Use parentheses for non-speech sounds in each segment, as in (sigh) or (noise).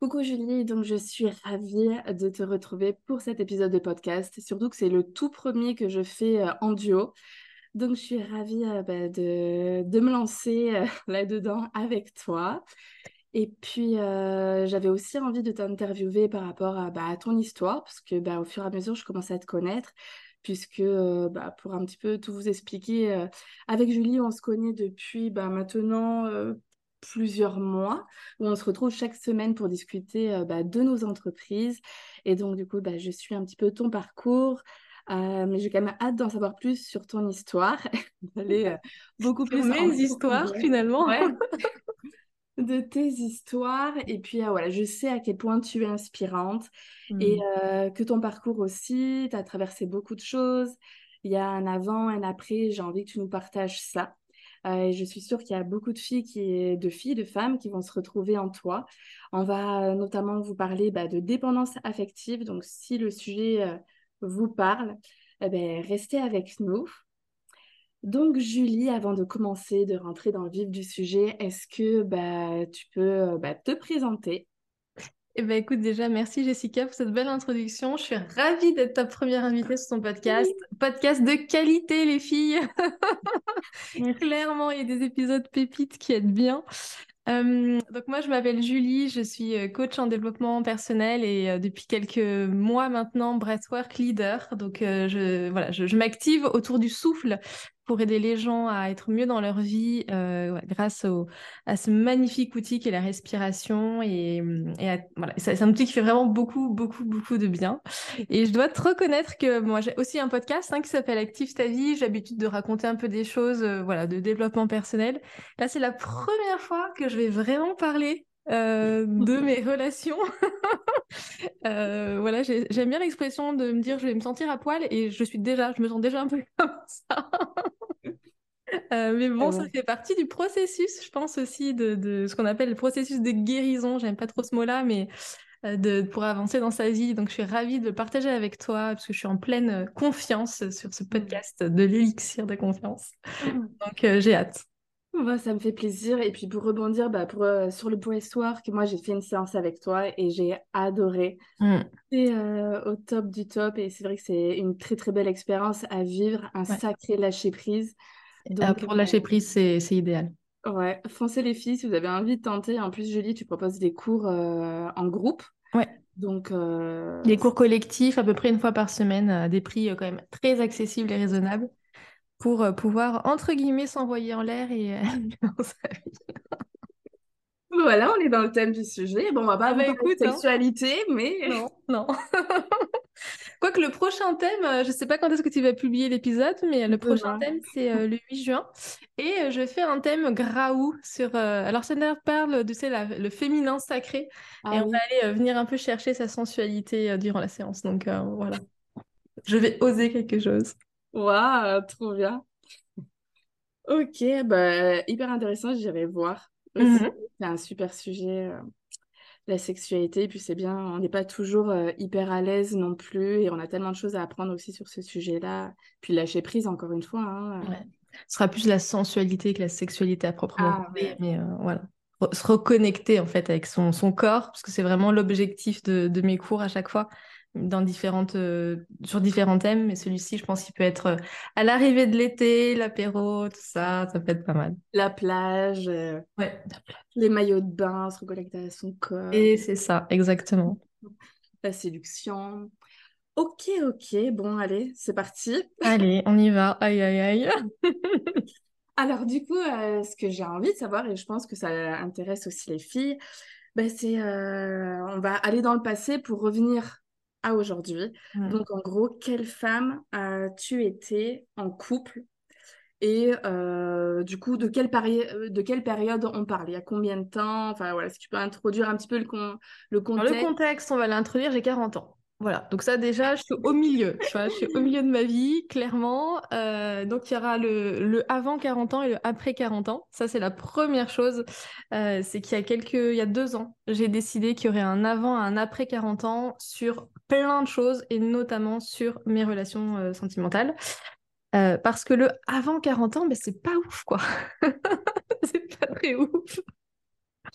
Coucou Julie, donc je suis ravie de te retrouver pour cet épisode de podcast, surtout que c'est le tout premier que je fais euh, en duo. Donc je suis ravie euh, bah, de, de, me lancer euh, (laughs) là-dedans avec toi. Et puis j'avais aussi envie de t'interviewer par rapport à, bah, ton histoire, parce que bah, au fur et à mesure je commence à te connaître, puisque pour un petit peu tout vous expliquer, avec Julie on se connaît depuis maintenant plusieurs mois où on se retrouve chaque semaine pour discuter euh, bah, de nos entreprises. Et donc, du coup, bah, je suis un petit peu ton parcours. Euh, mais j'ai quand même hâte d'en savoir plus sur ton histoire. (laughs) Aller euh, beaucoup plus mes histoires finalement. (laughs) de tes histoires. Et puis voilà, je sais à quel point tu es inspirante et mmh. que ton parcours aussi, tu as traversé beaucoup de choses. Il y a un avant, un après. J'ai envie que tu nous partages ça. Euh, je suis sûre qu'il y a beaucoup de filles, de filles, de femmes qui vont se retrouver en toi. On va euh, notamment vous parler bah, de dépendance affective. Donc, si le sujet euh, vous parle, eh ben, restez avec nous. Donc, Julie, avant de commencer, de rentrer dans le vif du sujet, est-ce que bah, tu peux bah, te présenter? Eh ben, écoute, déjà, merci Jessica pour cette belle introduction. Je suis ravie d'être ta première invitée sur ton podcast. Podcast de qualité, les filles. (laughs) Clairement, il y a des épisodes pépites qui aident bien. Euh, donc moi, je m'appelle Julie, je suis euh, coach en développement personnel et euh, depuis quelques mois maintenant, breathwork leader. Donc je, voilà, je m'active autour du souffle pour aider les gens à être mieux dans leur vie euh, grâce à ce magnifique outil qui est la respiration. Et, voilà, c'est un outil qui fait vraiment beaucoup, beaucoup, beaucoup de bien. Et je dois te reconnaître que moi, j'ai aussi un podcast hein, qui s'appelle Active ta vie. J'ai l'habitude de raconter un peu des choses euh, voilà, de développement personnel. Là, c'est la première fois que je vais vraiment parler euh, (laughs) de mes relations. (laughs) euh, voilà, j'aime bien l'expression de me dire je vais me sentir à poil et je suis déjà, je me sens déjà un peu (laughs) comme ça. Euh, mais bon, ça fait partie du processus, je pense aussi, de, de ce qu'on appelle le processus de guérison. J'aime pas trop ce mot-là, mais de, pour avancer dans sa vie. Donc, je suis ravie de le partager avec toi parce que je suis en pleine confiance sur ce mmh. podcast de l'élixir de confiance. Mmh. Donc, j'ai hâte. Bah, ça me fait plaisir. Et puis pour rebondir bah, pour, sur le que moi j'ai fait une séance avec toi et j'ai adoré. Mmh. C'est au top du top et c'est vrai que c'est une très très belle expérience à vivre, un sacré lâcher prise. Donc, pour lâcher prise, c'est, idéal. Ouais, foncez les filles si vous avez envie de tenter. En plus, Julie, tu proposes des cours euh, en groupe. Ouais. Donc, euh, des cours collectifs à peu près une fois par semaine à des prix euh, quand même très accessibles et raisonnables pour pouvoir, entre guillemets, s'envoyer en l'air et (laughs) dans sa vie. Voilà, on est dans le thème du sujet. Bon, on va pas parler de hein. sexualité, mais... Non, (laughs) non. (laughs) Quoique le prochain thème, euh, je ne sais pas quand est-ce que tu vas publier l'épisode, mais le prochain thème, c'est euh, le 8 juin. Et euh, je fais un thème graou sur... alors, ça parle de sais, le féminin sacré. Ah et on va aller venir un peu chercher sa sensualité durant la séance. Donc, voilà. Je vais oser quelque chose. Waouh, trop bien. Ok, bah, hyper intéressant, j'irai voir. Mhm. C'est un super sujet la sexualité. Et puis c'est bien, on n'est pas toujours euh, hyper à l'aise non plus. Et on a tellement de choses à apprendre aussi sur ce sujet-là. Puis lâcher prise, encore une fois. Hein, euh. Ce sera plus la sensualité que la sexualité à proprement ah, parler. Mais euh, voilà. Se reconnecter en fait avec son, son corps, parce que c'est vraiment l'objectif de, de, mes cours à chaque fois dans différentes, euh, sur différents thèmes, mais celui-ci, je pense qu'il peut être euh, à l'arrivée de l'été, l'apéro, tout ça, ça peut être pas mal. La plage, euh, ouais, les maillots de bain, se reconnecter à son corps. Et c'est ça, exactement. La séduction. Ok, ok, bon, allez, c'est parti. Allez, on y va. Aïe, aïe, aïe. (laughs) Alors, du coup, ce que j'ai envie de savoir, et je pense que ça intéresse aussi les filles, ben, c'est on va aller dans le passé pour revenir à aujourd'hui. Donc, en gros, quelle femme as-tu été en couple? Et du coup, de quelle, de quelle période on parle? Il y a combien de temps? Enfin voilà, si tu peux introduire un petit peu le, le contexte. le contexte, on va l'introduire, j'ai 40 ans. Voilà, donc ça déjà, je suis au milieu, tu vois, je suis au (laughs) milieu de ma vie, clairement. Euh, donc il y aura le, le, avant 40 ans et le après 40 ans. Ça, c'est la première chose. Euh, c'est qu'il y a quelques, il y a deux ans, j'ai décidé qu'il y aurait un avant et un après 40 ans sur plein de choses et notamment sur mes relations euh, sentimentales. parce que le avant 40 ans, ben, c'est pas ouf, quoi. (laughs) c'est pas très ouf.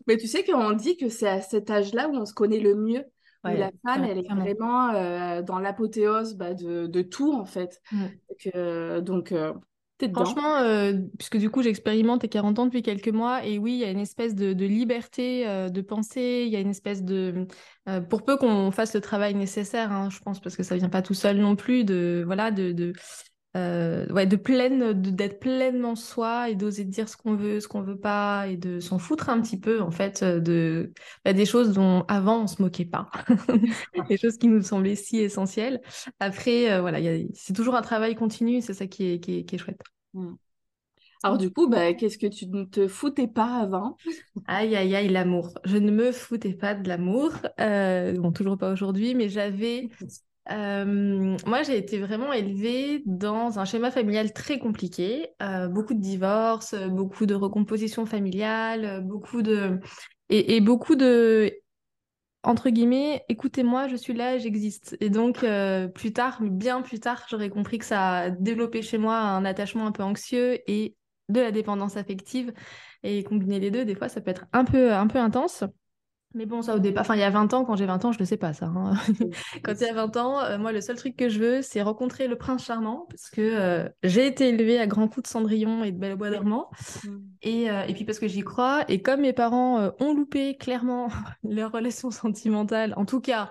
Mais tu sais qu'on dit que c'est à cet âge-là où on se connaît le mieux la femme, elle est vraiment euh, dans l'apothéose bah, de, de, tout, en fait. donc, euh, euh, Franchement, puisque du coup, j'expérimente et 40 ans depuis quelques mois, et oui, il y a une espèce de, liberté de penser, il y a une espèce de... pour peu qu'on fasse le travail nécessaire, hein, je pense, parce que ça vient pas tout seul non plus, de... Voilà, de euh, ouais, de pleine, d'être pleinement soi et d'oser dire ce qu'on veut, ce qu'on veut pas et de s'en foutre un petit peu en fait euh, de bah, des choses dont avant on se moquait pas, (laughs) des choses qui nous semblaient si essentielles. Après, euh, voilà, c'est toujours un travail continu, c'est ça qui est, qui est, chouette. Mmh. Alors du coup, bah, qu'est-ce que tu ne te foutais pas avant? Aïe, aïe, aïe, l'amour. Je ne me foutais pas de l'amour. bon, toujours pas aujourd'hui, mais j'avais euh, moi, j'ai été vraiment élevée dans un schéma familial très compliqué, euh, beaucoup de divorces, beaucoup de recomposition familiale, beaucoup de et, beaucoup de entre guillemets, écoutez-moi, je suis là, j'existe. Et donc, euh, plus tard, bien plus tard, j'aurais compris que ça a développé chez moi un attachement un peu anxieux et de la dépendance affective. Et combiner les deux, des fois, ça peut être un peu, un peu intense. Mais bon, ça au départ, enfin il y a 20 ans, quand j'ai 20 ans, je ne sais pas ça. Hein. (laughs) quand il y a 20 ans, euh, moi le seul truc que je veux, c'est rencontrer le prince charmant, parce que euh, j'ai été élevée à grands coups de Cendrillon et de Belle au bois dormant. Mm. Et, euh, et, puis parce que j'y crois, et comme mes parents ont loupé clairement (laughs) leur relation sentimentale, en tout cas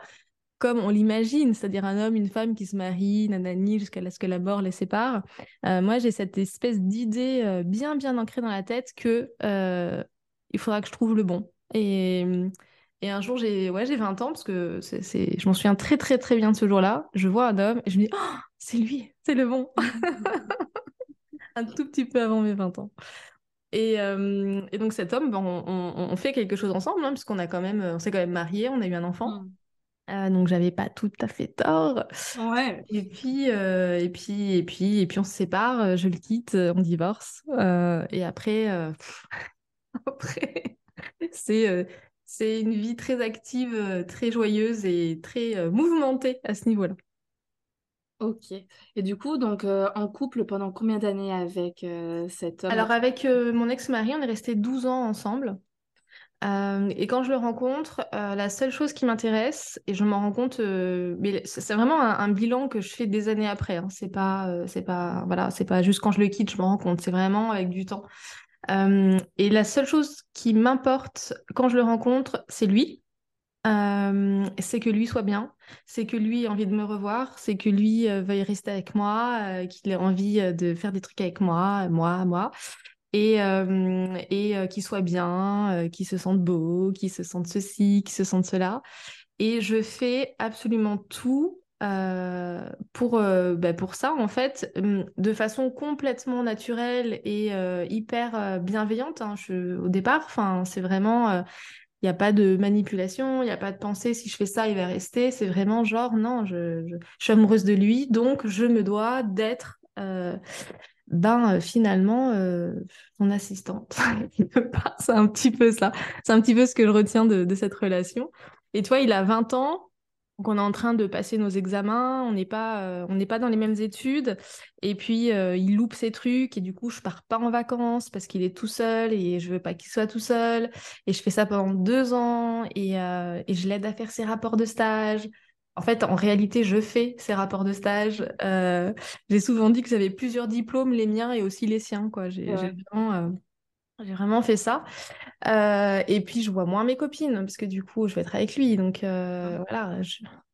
comme on l'imagine, c'est-à-dire un homme, une femme qui se marient, nanani, jusqu'à ce que la mort les sépare, moi j'ai cette espèce d'idée bien bien ancrée dans la tête que il faudra que je trouve le bon. Et et un jour, j'ai ouais, j'ai 20 ans, parce que c'est, je m'en souviens très, très, très bien de ce jour-là. Je vois un homme et je me dis, oh, c'est lui, c'est le bon. (laughs) un tout petit peu avant mes 20 ans. Et, euh, et donc cet homme, ben, on, on, fait quelque chose ensemble, hein, puisqu'on a quand même, on s'est quand même mariés, on a eu un enfant. Hmm. Euh, donc j'avais pas tout à fait tort. Ouais. Et puis euh, et puis et puis et puis on se sépare, je le quitte, on divorce. et après (laughs) après c'est c'est une vie très active, euh, très joyeuse et très euh, mouvementée à ce niveau-là. Ok. Et du coup, donc euh, en couple pendant combien d'années avec cet homme? Alors avec mon ex-mari, on est resté 12 ans ensemble. et quand je le rencontre, la seule chose qui m'intéresse, et je m'en rends compte, mais c'est vraiment un, bilan que je fais des années après. Hein. c'est pas, c'est pas, voilà, c'est pas juste quand je le quitte, je m'en rends compte. C'est vraiment avec du temps. Euh, et la seule chose qui m'importe quand je le rencontre, c'est lui. Euh, c'est que lui soit bien, c'est que lui ait envie de me revoir, c'est que lui euh, veuille rester avec moi, qu'il ait envie de faire des trucs avec moi, moi, moi, et, et qu'il soit bien, qu'il se sente beau, qu'il se sente ceci, qu'il se sente cela. Et je fais absolument tout euh, pour, euh, bah, pour ça, en fait, hum, de façon complètement naturelle et euh, hyper bienveillante hein, au départ. C'est vraiment, il n'y a pas de manipulation, il n'y a pas de pensée, si je fais ça, il va rester. C'est vraiment genre, non, je, je, suis amoureuse de lui, donc je me dois d'être, ben, finalement, mon assistante. (laughs) c'est un petit peu ça. C'est un petit peu ce que je retiens de, de cette relation. Et toi, il a 20 ans, donc on est en train de passer nos examens, on n'est pas, euh, on n'est pas dans les mêmes études, et puis euh, il loupe ses trucs, et du coup je pars pas en vacances parce qu'il est tout seul et je veux pas qu'il soit tout seul, et je fais ça pendant deux ans et, euh, et je l'aide à faire ses rapports de stage. En fait, en réalité, je fais ses rapports de stage. j'ai souvent dit que j'avais plusieurs diplômes, les miens et aussi les siens, quoi. J'ai vraiment j'ai vraiment fait ça. Euh, et puis, je vois moins mes copines, parce que du coup, je vais être avec lui. Donc, euh, ah. voilà.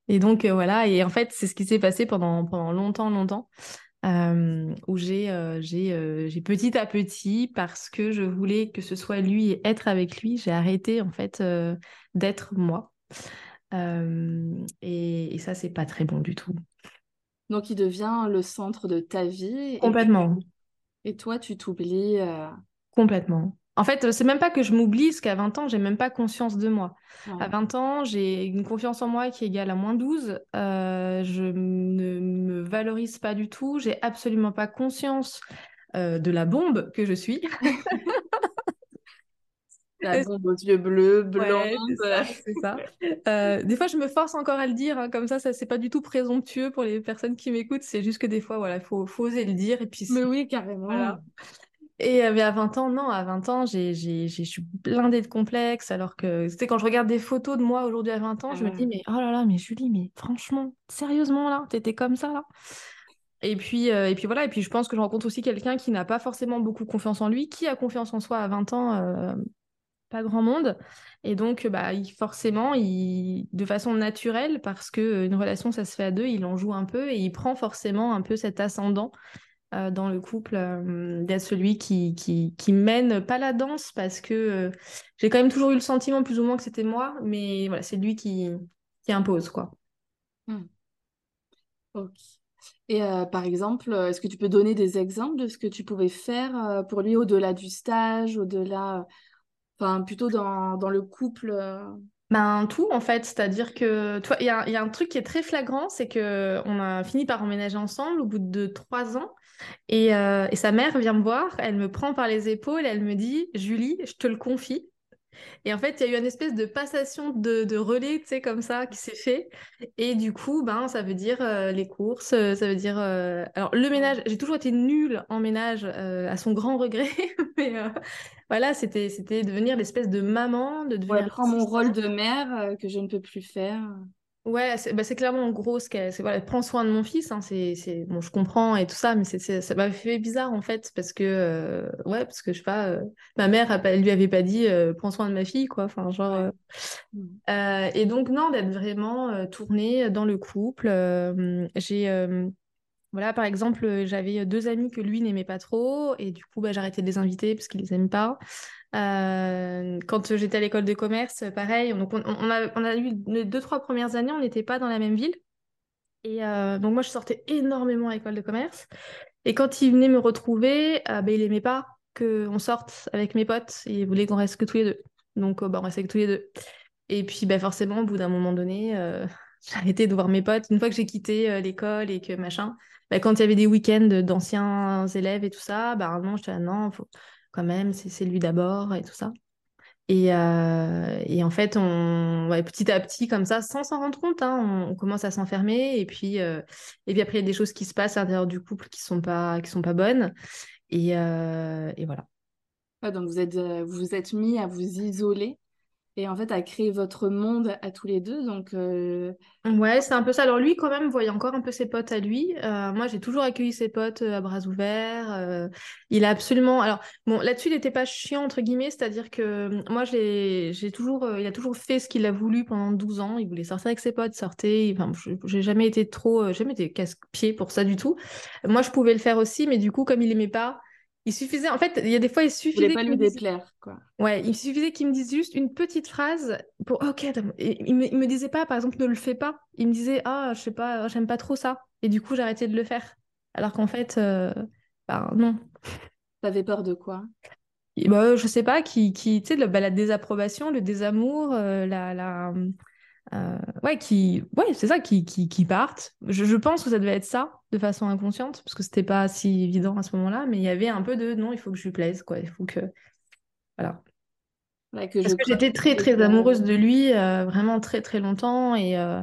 Et donc, euh, voilà. Et en fait, c'est ce qui s'est passé pendant, pendant longtemps, longtemps. où j'ai j'ai petit à petit, parce que je voulais que ce soit lui et être avec lui, j'ai arrêté, en fait, d'être moi. Et, et, ça, c'est pas très bon du tout. Donc, il devient le centre de ta vie. Complètement. Et toi, tu t'oublies Complètement. En fait, c'est même pas que je m'oublie, parce qu'à 20 ans, j'ai même pas conscience de moi. À 20 ans, j'ai une confiance en moi qui est égale à moins 12. Euh, je ne me valorise pas du tout. J'ai absolument pas conscience euh, de la bombe que je suis. (laughs) La bombe aux yeux bleus, (laughs) blonde. c'est ça. Euh, des fois, je me force encore à le dire, hein, comme ça, ça c'est pas du tout présomptueux pour les personnes qui m'écoutent. C'est juste que des fois, voilà, il faut, faut, oser le dire. Et puis, Mais oui, carrément. Et euh, à 20 ans, non, à 20 ans, j'ai, j'ai, je suis blindée de complexes. Alors que, c'était quand je regarde des photos de moi aujourd'hui à 20 ans, je me dis, mais oh là là, mais Julie, mais franchement, sérieusement là, t'étais comme ça là. Et puis, euh, et puis voilà, et puis je pense que je rencontre aussi quelqu'un qui n'a pas forcément beaucoup confiance en lui, qui a confiance en soi à 20 ans, euh, pas grand monde. Et donc, bah, forcément, il, de façon naturelle, parce qu'une relation, ça se fait à deux, il en joue un peu et il prend forcément un peu cet ascendant euh, dans le couple euh, d'être celui qui, qui, mène pas la danse parce que euh, j'ai quand même toujours eu le sentiment plus ou moins que c'était moi, mais voilà, c'est lui qui, qui impose quoi. Hmm. Ok. Et par exemple, est-ce que tu peux donner des exemples de ce que tu pouvais faire pour lui au-delà du stage, au-delà, enfin plutôt dans, dans le couple ben, tout en fait, c'est-à-dire que toi, il y a, y a, un truc qui est très flagrant, c'est que on a fini par emménager ensemble au bout de trois ans, euh, et, sa mère vient me voir, elle me prend par les épaules, elle me dit Julie, je te le confie. Et en fait, il y a eu une espèce de passation de, relais, tu sais, comme ça, qui s'est fait. Et du coup, ben, ça veut dire euh, les courses, euh, ça veut dire... Alors, le ménage, j'ai toujours été nulle en ménage, à son grand regret. (laughs) mais voilà, c'était, c'était devenir l'espèce de maman, de devenir... Ouais, mon rôle de mère que je ne peux plus faire. Ouais, c'est bah, clairement en gros ce qu'elle. Voilà, prends soin de mon fils, hein, c'est bon, je comprends et tout ça, mais c'est ça m'a fait bizarre en fait parce que euh, ouais, parce que je sais pas, euh, ma mère elle lui avait pas dit euh, prends soin de ma fille quoi, enfin genre. Et donc non, d'être vraiment tournée dans le couple. j'ai voilà, par exemple, j'avais deux amis que lui n'aimait pas trop, et du coup, bah, j'arrêtais de les inviter parce qu'il les aime pas. Euh, quand j'étais à l'école de commerce, pareil. Donc, on, a, eu les deux, trois premières années, on n'était pas dans la même ville. Et euh, donc, moi, je sortais énormément à l'école de commerce. Et quand il venait me retrouver, euh, bah, il n'aimait pas qu'on sorte avec mes potes. Il voulait qu'on reste que tous les deux. Donc, bah, on restait que tous les deux. Et puis, bah, forcément, au bout d'un moment donné, (laughs) j'ai arrêté de voir mes potes. Une fois que j'ai quitté l'école et que machin, bah, quand il y avait des week-ends d'anciens élèves et tout ça, bah, non, je disais, non, faut... quand même, c'est lui d'abord et tout ça. Et, euh, et, en fait, on, petit à petit, comme ça, sans s'en rendre compte, hein, on, commence à s'enfermer. Et puis, euh, et puis après, il y a des choses qui se passent à l'intérieur du couple qui sont, sont pas bonnes. Et, euh, et voilà. donc, vous êtes, vous êtes mis à vous isoler et en fait à créer votre monde à tous les deux. Donc euh, ouais, c'est un peu ça. Alors lui, quand même, voyait encore un peu ses potes à lui. Euh, moi, j'ai toujours accueilli ses potes euh, à bras ouverts. il a absolument. Alors bon, là-dessus, il n'était pas chiant entre guillemets, c'est-à-dire que moi, j'ai toujours, il a toujours fait ce qu'il a voulu pendant 12 ans. Il voulait sortir avec ses potes, sortir. Enfin, j'ai jamais été trop, jamais été casse-pied pour ça du tout. Moi, je pouvais le faire aussi, mais du coup, comme il aimait pas il suffisait, en fait, il y a des fois, il suffisait. Il pas lui déplaire, quoi. Ouais, il suffisait qu'il me dise juste une petite phrase pour. Ok, il me, me disait pas, par exemple, ne le fais pas. Il me disait, ah, je sais pas, j'aime pas trop ça. Et du coup, j'arrêtais de le faire. Alors qu'en fait, euh... bah, non. T'avais peur de quoi? Bah, Je sais pas, qui, qui tu sais, bah, la désapprobation, le désamour, euh, la, la, euh, ouais, qui, ouais, c'est ça, qui, qui, qui partent. Je, je, pense que ça devait être ça, de façon inconsciente, parce que c'était pas si évident à ce moment-là, mais il y avait un peu de non, il faut que je lui plaise, quoi. Il faut que, voilà. que parce que j'étais très, très amoureuse de lui, euh, vraiment très, très longtemps, et, euh,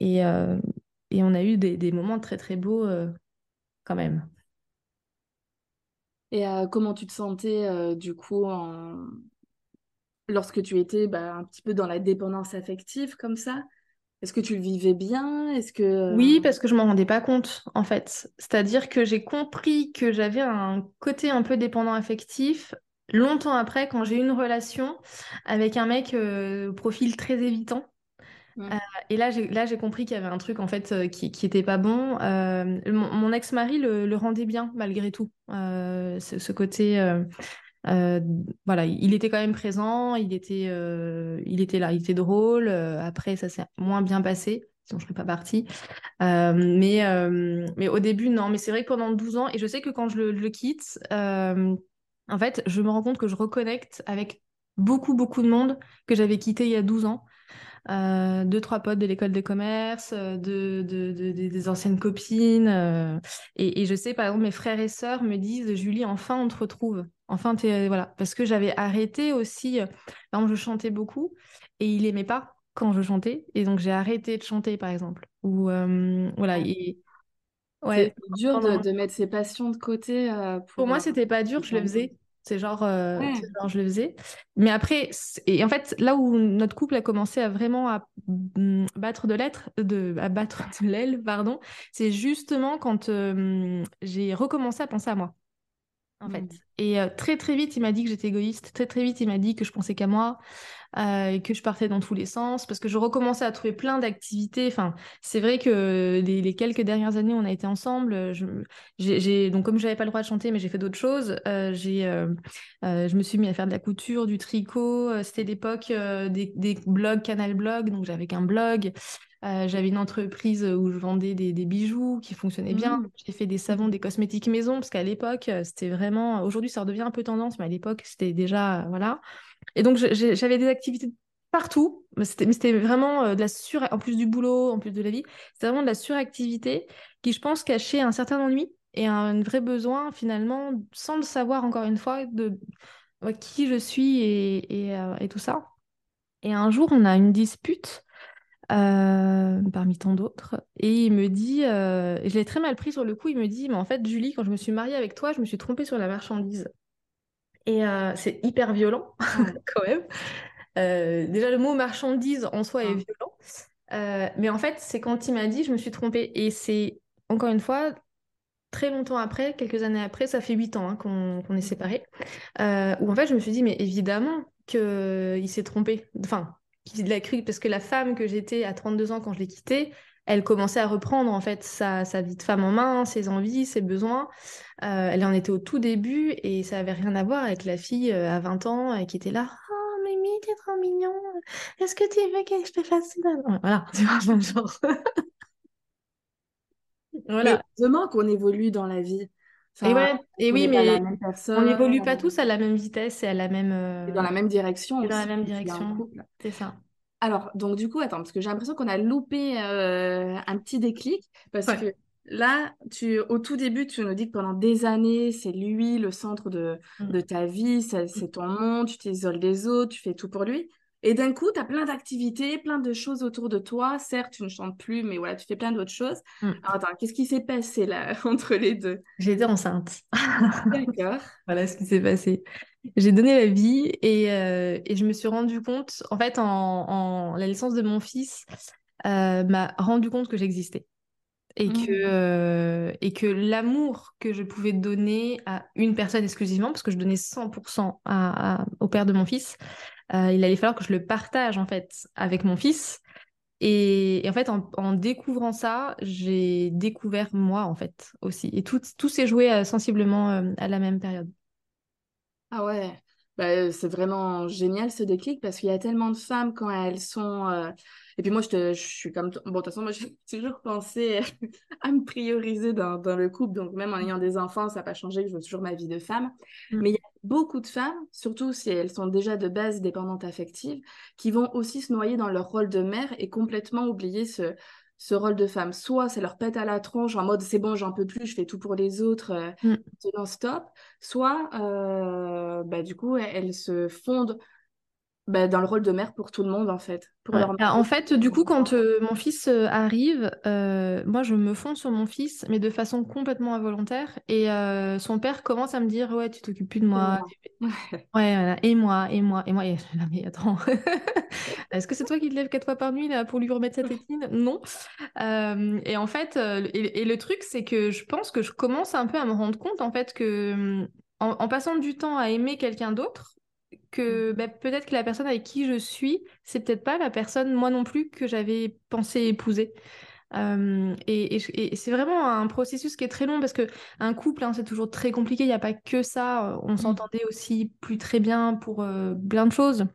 et, et on a eu des, des moments très, très beaux quand même. Et comment tu te sentais du coup en, lorsque tu étais bah, un petit peu dans la dépendance affective comme ça? Est-ce que tu le vivais bien? Est-ce que euh, Oui, parce que je m'en rendais pas compte en fait. C'est-à-dire que j'ai compris que j'avais un côté un peu dépendant affectif longtemps après quand j'ai eu une relation avec un mec euh, au profil très évitant. Euh, et là, j'ai compris qu'il y avait un truc en fait qui qui était pas bon. mon, ex-mari le, rendait bien malgré tout. ce, ce, côté euh, voilà, il était quand même présent, il était, euh, il était là, il était drôle. Euh, après, ça s'est moins bien passé. sinon je serais pas partie. mais, mais au début, non. Mais c'est vrai que pendant 12 ans, et je sais que quand je le, quitte, en fait, je me rends compte que je reconnecte avec beaucoup, beaucoup de monde que j'avais quitté il y a 12 ans. Euh, deux, trois potes de l'école de commerce, de, de, des anciennes copines. et, et, je sais, par exemple, mes frères et sœurs me disent Julie, enfin, on te retrouve. Enfin, voilà. Parce que j'avais arrêté aussi. Par exemple, je chantais beaucoup et il aimait pas quand je chantais. Et donc, j'ai arrêté de chanter, par exemple. Ou, voilà. Et, ouais. C'est dur de, de, mettre ses passions de côté. pour, pour, moi, c'était pas dur, je le faisais. C'est genre, euh, genre, je le faisais. Mais après, et en fait, là où notre couple a commencé à vraiment à mm, battre de de, à battre de l'aile, pardon, c'est justement quand euh, j'ai recommencé à penser à moi en fait. Mmh. Et euh, très très vite, il m'a dit que j'étais égoïste. Très très vite, il m'a dit que je pensais qu'à moi, euh, que je partais dans tous les sens, parce que je recommençais à trouver plein d'activités. Enfin, c'est vrai que les, quelques dernières années, on a été ensemble. Je, j'ai, donc comme je n'avais pas le droit de chanter, mais j'ai fait d'autres choses. Euh, j'ai, je me suis mis à faire de la couture, du tricot. C'était l'époque des, des blogs, Canal Blog, donc j'avais qu'un blog. Euh, j'avais une entreprise où je vendais des, bijoux qui fonctionnaient bien. Mmh. J'ai fait des savons, des cosmétiques maison, parce qu'à l'époque, euh, c'était vraiment. Aujourd'hui, ça redevient un peu tendance, mais à l'époque, c'était déjà. Euh, voilà. Et donc, j'avais des activités partout. Mais c'était vraiment de la sur. En plus du boulot, en plus de la vie, c'était vraiment de la suractivité qui, je pense, cachait un certain ennui et un, vrai besoin, finalement, sans le savoir encore une fois, de qui je suis et, et tout ça. Et un jour, on a une dispute euh, parmi tant d'autres. Et il me dit, euh, je l'ai très mal pris sur le coup, il me dit, mais en fait, Julie, quand je me suis mariée avec toi, je me suis trompée sur la marchandise. Et euh, c'est hyper violent, (laughs) quand même. déjà, le mot marchandise en soi est violent. mais en fait, c'est quand il m'a dit, je me suis trompée. Et c'est, encore une fois, très longtemps après, quelques années après, ça fait huit ans hein, qu'on est séparés, où en fait, je me suis dit, mais évidemment qu'il s'est trompé. Enfin, qu'il l'a cru, parce que la femme que j'étais à 32 ans quand je l'ai quittée, elle commençait à reprendre en fait sa, sa, vie de femme en main, ses envies, ses besoins. Euh, elle en était au tout début et ça avait rien à voir avec la fille euh, à 20 ans euh, qui était là. Oh, Mimi, t'es trop mignon. Est-ce que tu veux que je te fasse ça Voilà, (laughs) tu vois, genre. (laughs) voilà. Heureusement qu'on évolue dans la vie. Et, ouais, et oui, mais on n'évolue pas tous à la même vitesse et à la même. dans la même direction. dans la même direction. C'est ça. Alors, donc du coup, attends, parce que j'ai l'impression qu'on a loupé euh, un petit déclic, parce que là, tu, au tout début, tu nous dis que pendant des années, c'est lui le centre de, mmh. de ta vie, mmh. c'est ton monde, tu t'isoles des autres, tu fais tout pour lui. Et d'un coup, tu as plein d'activités, plein de choses autour de toi. Certes, tu ne chantes plus, mais voilà, tu fais plein d'autres choses. Mmh. Alors attends, qu'est-ce qui s'est passé là (laughs) entre les deux? Été enceinte. D'accord. (laughs) voilà ce qui s'est passé. J'ai donné la vie et, euh, et, je me suis rendu compte, en fait, en, la naissance de mon fils euh, m'a rendu compte que j'existais. Et, que, mmh. euh, et que l'amour que je pouvais donner à une personne exclusivement, parce que je donnais 100% à, au père de mon fils, euh, il allait falloir que je le partage en fait avec mon fils. Et, en fait, en, découvrant ça, j'ai découvert moi en fait aussi. Et tout, tout s'est joué sensiblement à la même période. Ah ouais, bah, c'est vraiment génial ce déclic parce qu'il y a tellement de femmes quand elles sont. Euh, et puis moi, je, te, je suis comme. Bon, de toute façon, moi, (laughs) j'ai toujours pensé (laughs) à me prioriser dans, dans, le couple. Donc, même en ayant des enfants, ça n'a pas changé que je veux toujours ma vie de femme. Mmh. Mais il y a beaucoup de femmes, surtout si elles sont déjà de base dépendantes affectives, qui vont aussi se noyer dans leur rôle de mère et complètement oublier ce, ce rôle de femme. Soit ça leur pète à la tronche en mode c'est bon, j'en peux plus, je fais tout pour les autres, euh, mm. stop. Soit euh, bah, du coup, elles se fondent bah, dans le rôle de mère pour tout le monde en fait. Bah, en fait, du coup, quand euh, mon fils euh, arrive, euh, moi je me fonds sur mon fils, mais de façon complètement involontaire. Et son père commence à me dire Ouais, tu t'occupes plus de moi. (laughs) ouais, voilà. Et moi, et moi, et moi. Et... (laughs) mais attends, (laughs) est-ce que c'est toi qui te lèves quatre fois par nuit là, pour lui remettre sa tétine? Non. et en fait, et, le truc, c'est que je pense que je commence un peu à me rendre compte en fait que en passant du temps à aimer quelqu'un d'autre, que bah, peut-être que la personne avec qui je suis, c'est peut-être pas la personne, moi non plus, que j'avais pensé épouser. et, c'est vraiment un processus qui est très long parce que un couple, hein, c'est toujours très compliqué. Il n'y a pas que ça. On mmh. s'entendait aussi plus très bien pour plein de choses.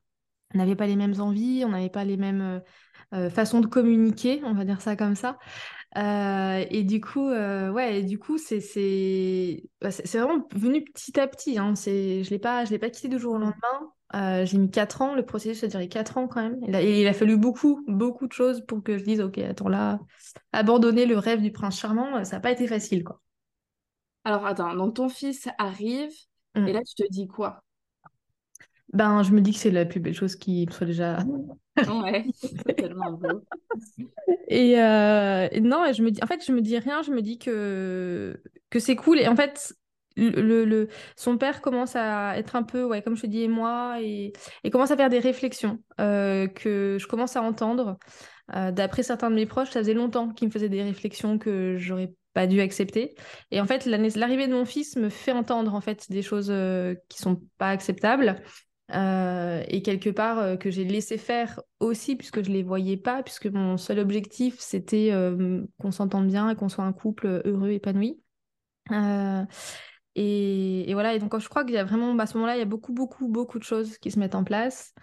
On n'avait pas les mêmes envies, on n'avait pas les mêmes façon de communiquer, on va dire ça comme ça. Et du coup, ouais, et du coup, c'est c'est bah, c'est vraiment venu petit à petit. Hein. C'est, je l'ai pas, je l'ai pas quitté du jour au lendemain. j'ai mis 4 ans, le processus a duré 4 ans quand même. Et, il a fallu beaucoup, beaucoup de choses pour que je dise, ok, attends là, abandonner le rêve du prince charmant, ça n'a pas été facile, quoi. Alors attends, donc ton fils arrive, et mmh. là tu te dis quoi? Ben, je me dis que c'est la plus belle chose qui soit déjà. Ouais, (laughs) c'est tellement beau. Et, euh, non, et je me dis, en fait, je me dis rien, je me dis que, que c'est cool. Et en fait, le, le, son père commence à être un peu, ouais, comme je te dis, et moi, et, et commence à faire des réflexions euh, que je commence à entendre. Euh, d'après certains de mes proches, ça faisait longtemps qu'ils me faisaient des réflexions que j'aurais pas dû accepter. Et en fait, l'arrivée de mon fils me fait entendre en fait des choses qui sont pas acceptables. Euh, et quelque part euh, que j'ai laissé faire aussi puisque je les voyais pas puisque mon seul objectif c'était euh, qu'on s'entende bien et qu'on soit un couple heureux épanoui. Et, voilà. Et donc je crois qu'il y a vraiment à ce moment-là il y a beaucoup beaucoup beaucoup de choses qui se mettent en place.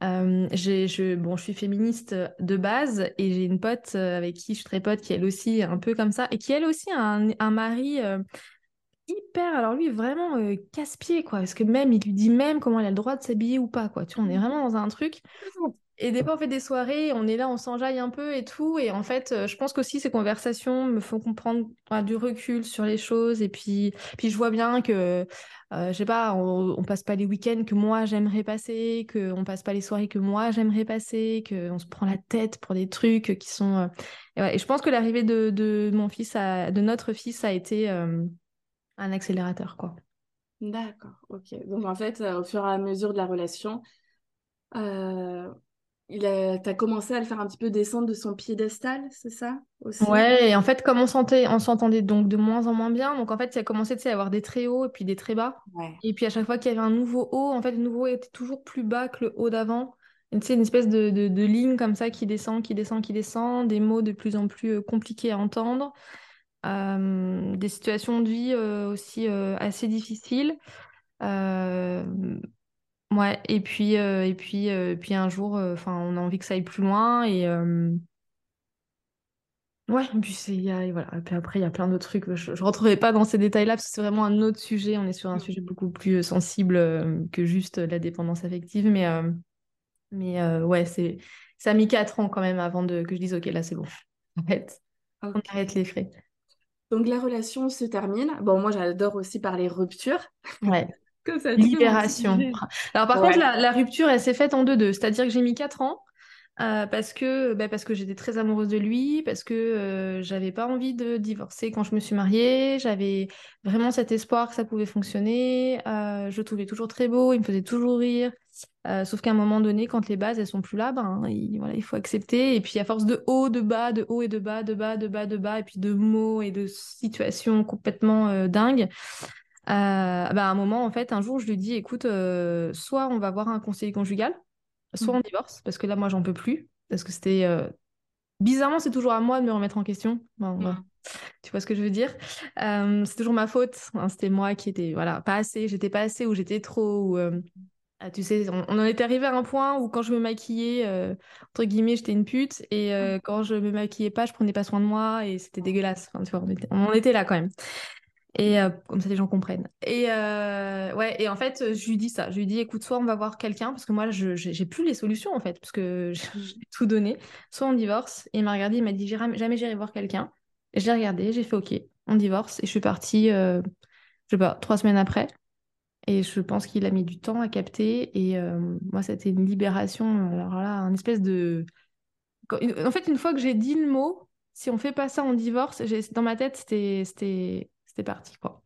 Je, bon je suis féministe de base et j'ai une pote avec qui je suis très pote qui elle aussi est un peu comme ça et qui elle aussi a un mari hyper, alors lui, vraiment euh, casse-pied, quoi. Parce que même, il lui dit même comment il a le droit de s'habiller ou pas, quoi. Tu vois, on est vraiment dans un truc. Et des fois, on fait des soirées, on est là, on s'enjaille un peu et tout. Et en fait, euh, je pense qu'aussi, ces conversations me font comprendre du recul sur les choses. Et puis, puis je vois bien que, euh, je sais pas, on, passe pas les week-ends que moi j'aimerais passer, qu'on passe pas les soirées que moi j'aimerais passer, qu'on se prend la tête pour des trucs qui sont. Et, je pense que l'arrivée de, de, mon fils, de notre fils, a été un accélérateur, quoi. D'accord, ok. Donc en fait, euh, au fur et à mesure de la relation, euh, il a, t'as commencé à le faire un petit peu descendre de son piédestal, c'est ça aussi? Ouais, et en fait, comme on sentait, on s'entendait donc de moins en moins bien, donc en fait, il a commencé à avoir des très hauts et puis des très bas. Et puis à chaque fois qu'il y avait un nouveau haut, en fait, le nouveau était toujours plus bas que le haut d'avant. Tu sais, une espèce de, de, de, ligne comme ça qui descend, qui descend, qui descend, des mots de plus en plus euh, compliqués à entendre. Euh, des situations de vie euh, aussi euh, assez difficiles. ouais, et puis, et puis, puis un jour, enfin, on a envie que ça aille plus loin et. Ouais, et puis c'est, voilà. Et puis après, il y a plein d'autres trucs. Je ne rentrerai pas dans ces détails-là parce que c'est vraiment un autre sujet. On est sur un sujet beaucoup plus sensible que juste la dépendance affective. Mais, mais ouais, c'est, ça a mis 4 ans quand même avant de, que je dise OK, là, c'est bon. En fait, on arrête les frais. Donc la relation se termine. Bon, moi j'adore aussi parler rupture. Ouais. (laughs) Comme ça, Libération. Alors par contre, la, rupture, elle s'est faite en deux-deux. C'est-à-dire que j'ai mis quatre ans. Euh, parce que bah, parce que j'étais très amoureuse de lui, parce que euh, j'avais pas envie de divorcer quand je me suis mariée, j'avais vraiment cet espoir que ça pouvait fonctionner. Euh, je le trouvais toujours très beau, il me faisait toujours rire. Euh, sauf qu'à un moment donné, quand les bases elles sont plus là, ben il, voilà, il faut accepter. Et puis à force de haut, de bas, de haut et de bas, de bas, de bas, de bas, et puis de mots et de situations complètement euh, dingues. Euh, ben, à un moment, en fait, un jour, je lui dis, écoute, soit on va voir un conseiller conjugal, soit on mmh. divorce, parce que là, moi, j'en peux plus, parce que c'était bizarrement, c'est toujours à moi de me remettre en question. Mmh. Tu vois ce que je veux dire? C'est toujours ma faute. Hein, c'était moi qui étais voilà pas assez, j'étais pas assez ou j'étais trop. Ou, ah, tu sais, on, en était arrivé à un point où quand je me maquillais, euh, entre guillemets, j'étais une pute. Et euh, quand je me maquillais pas, je prenais pas soin de moi et c'était dégueulasse. Enfin, tu vois, on était, on était là quand même. Et euh, comme ça, les gens comprennent. Et ouais, et en fait, je lui dis ça. Je lui dis, écoute, soit on va voir quelqu'un, parce que moi, je j'ai plus les solutions en fait, parce que (laughs) j'ai tout donné. Soit on divorce. Et il m'a regardé, il m'a dit, jamais j'irai voir quelqu'un. Je l'ai regardé, j'ai fait, ok, on divorce. Et je suis partie, je sais pas, trois semaines après. Et je pense qu'il a mis du temps à capter. Et euh, moi, c'était une libération. Alors là, un espèce de. En fait, une fois que j'ai dit le mot, si on fait pas ça, on divorce, dans ma tête, c'était parti. Quoi.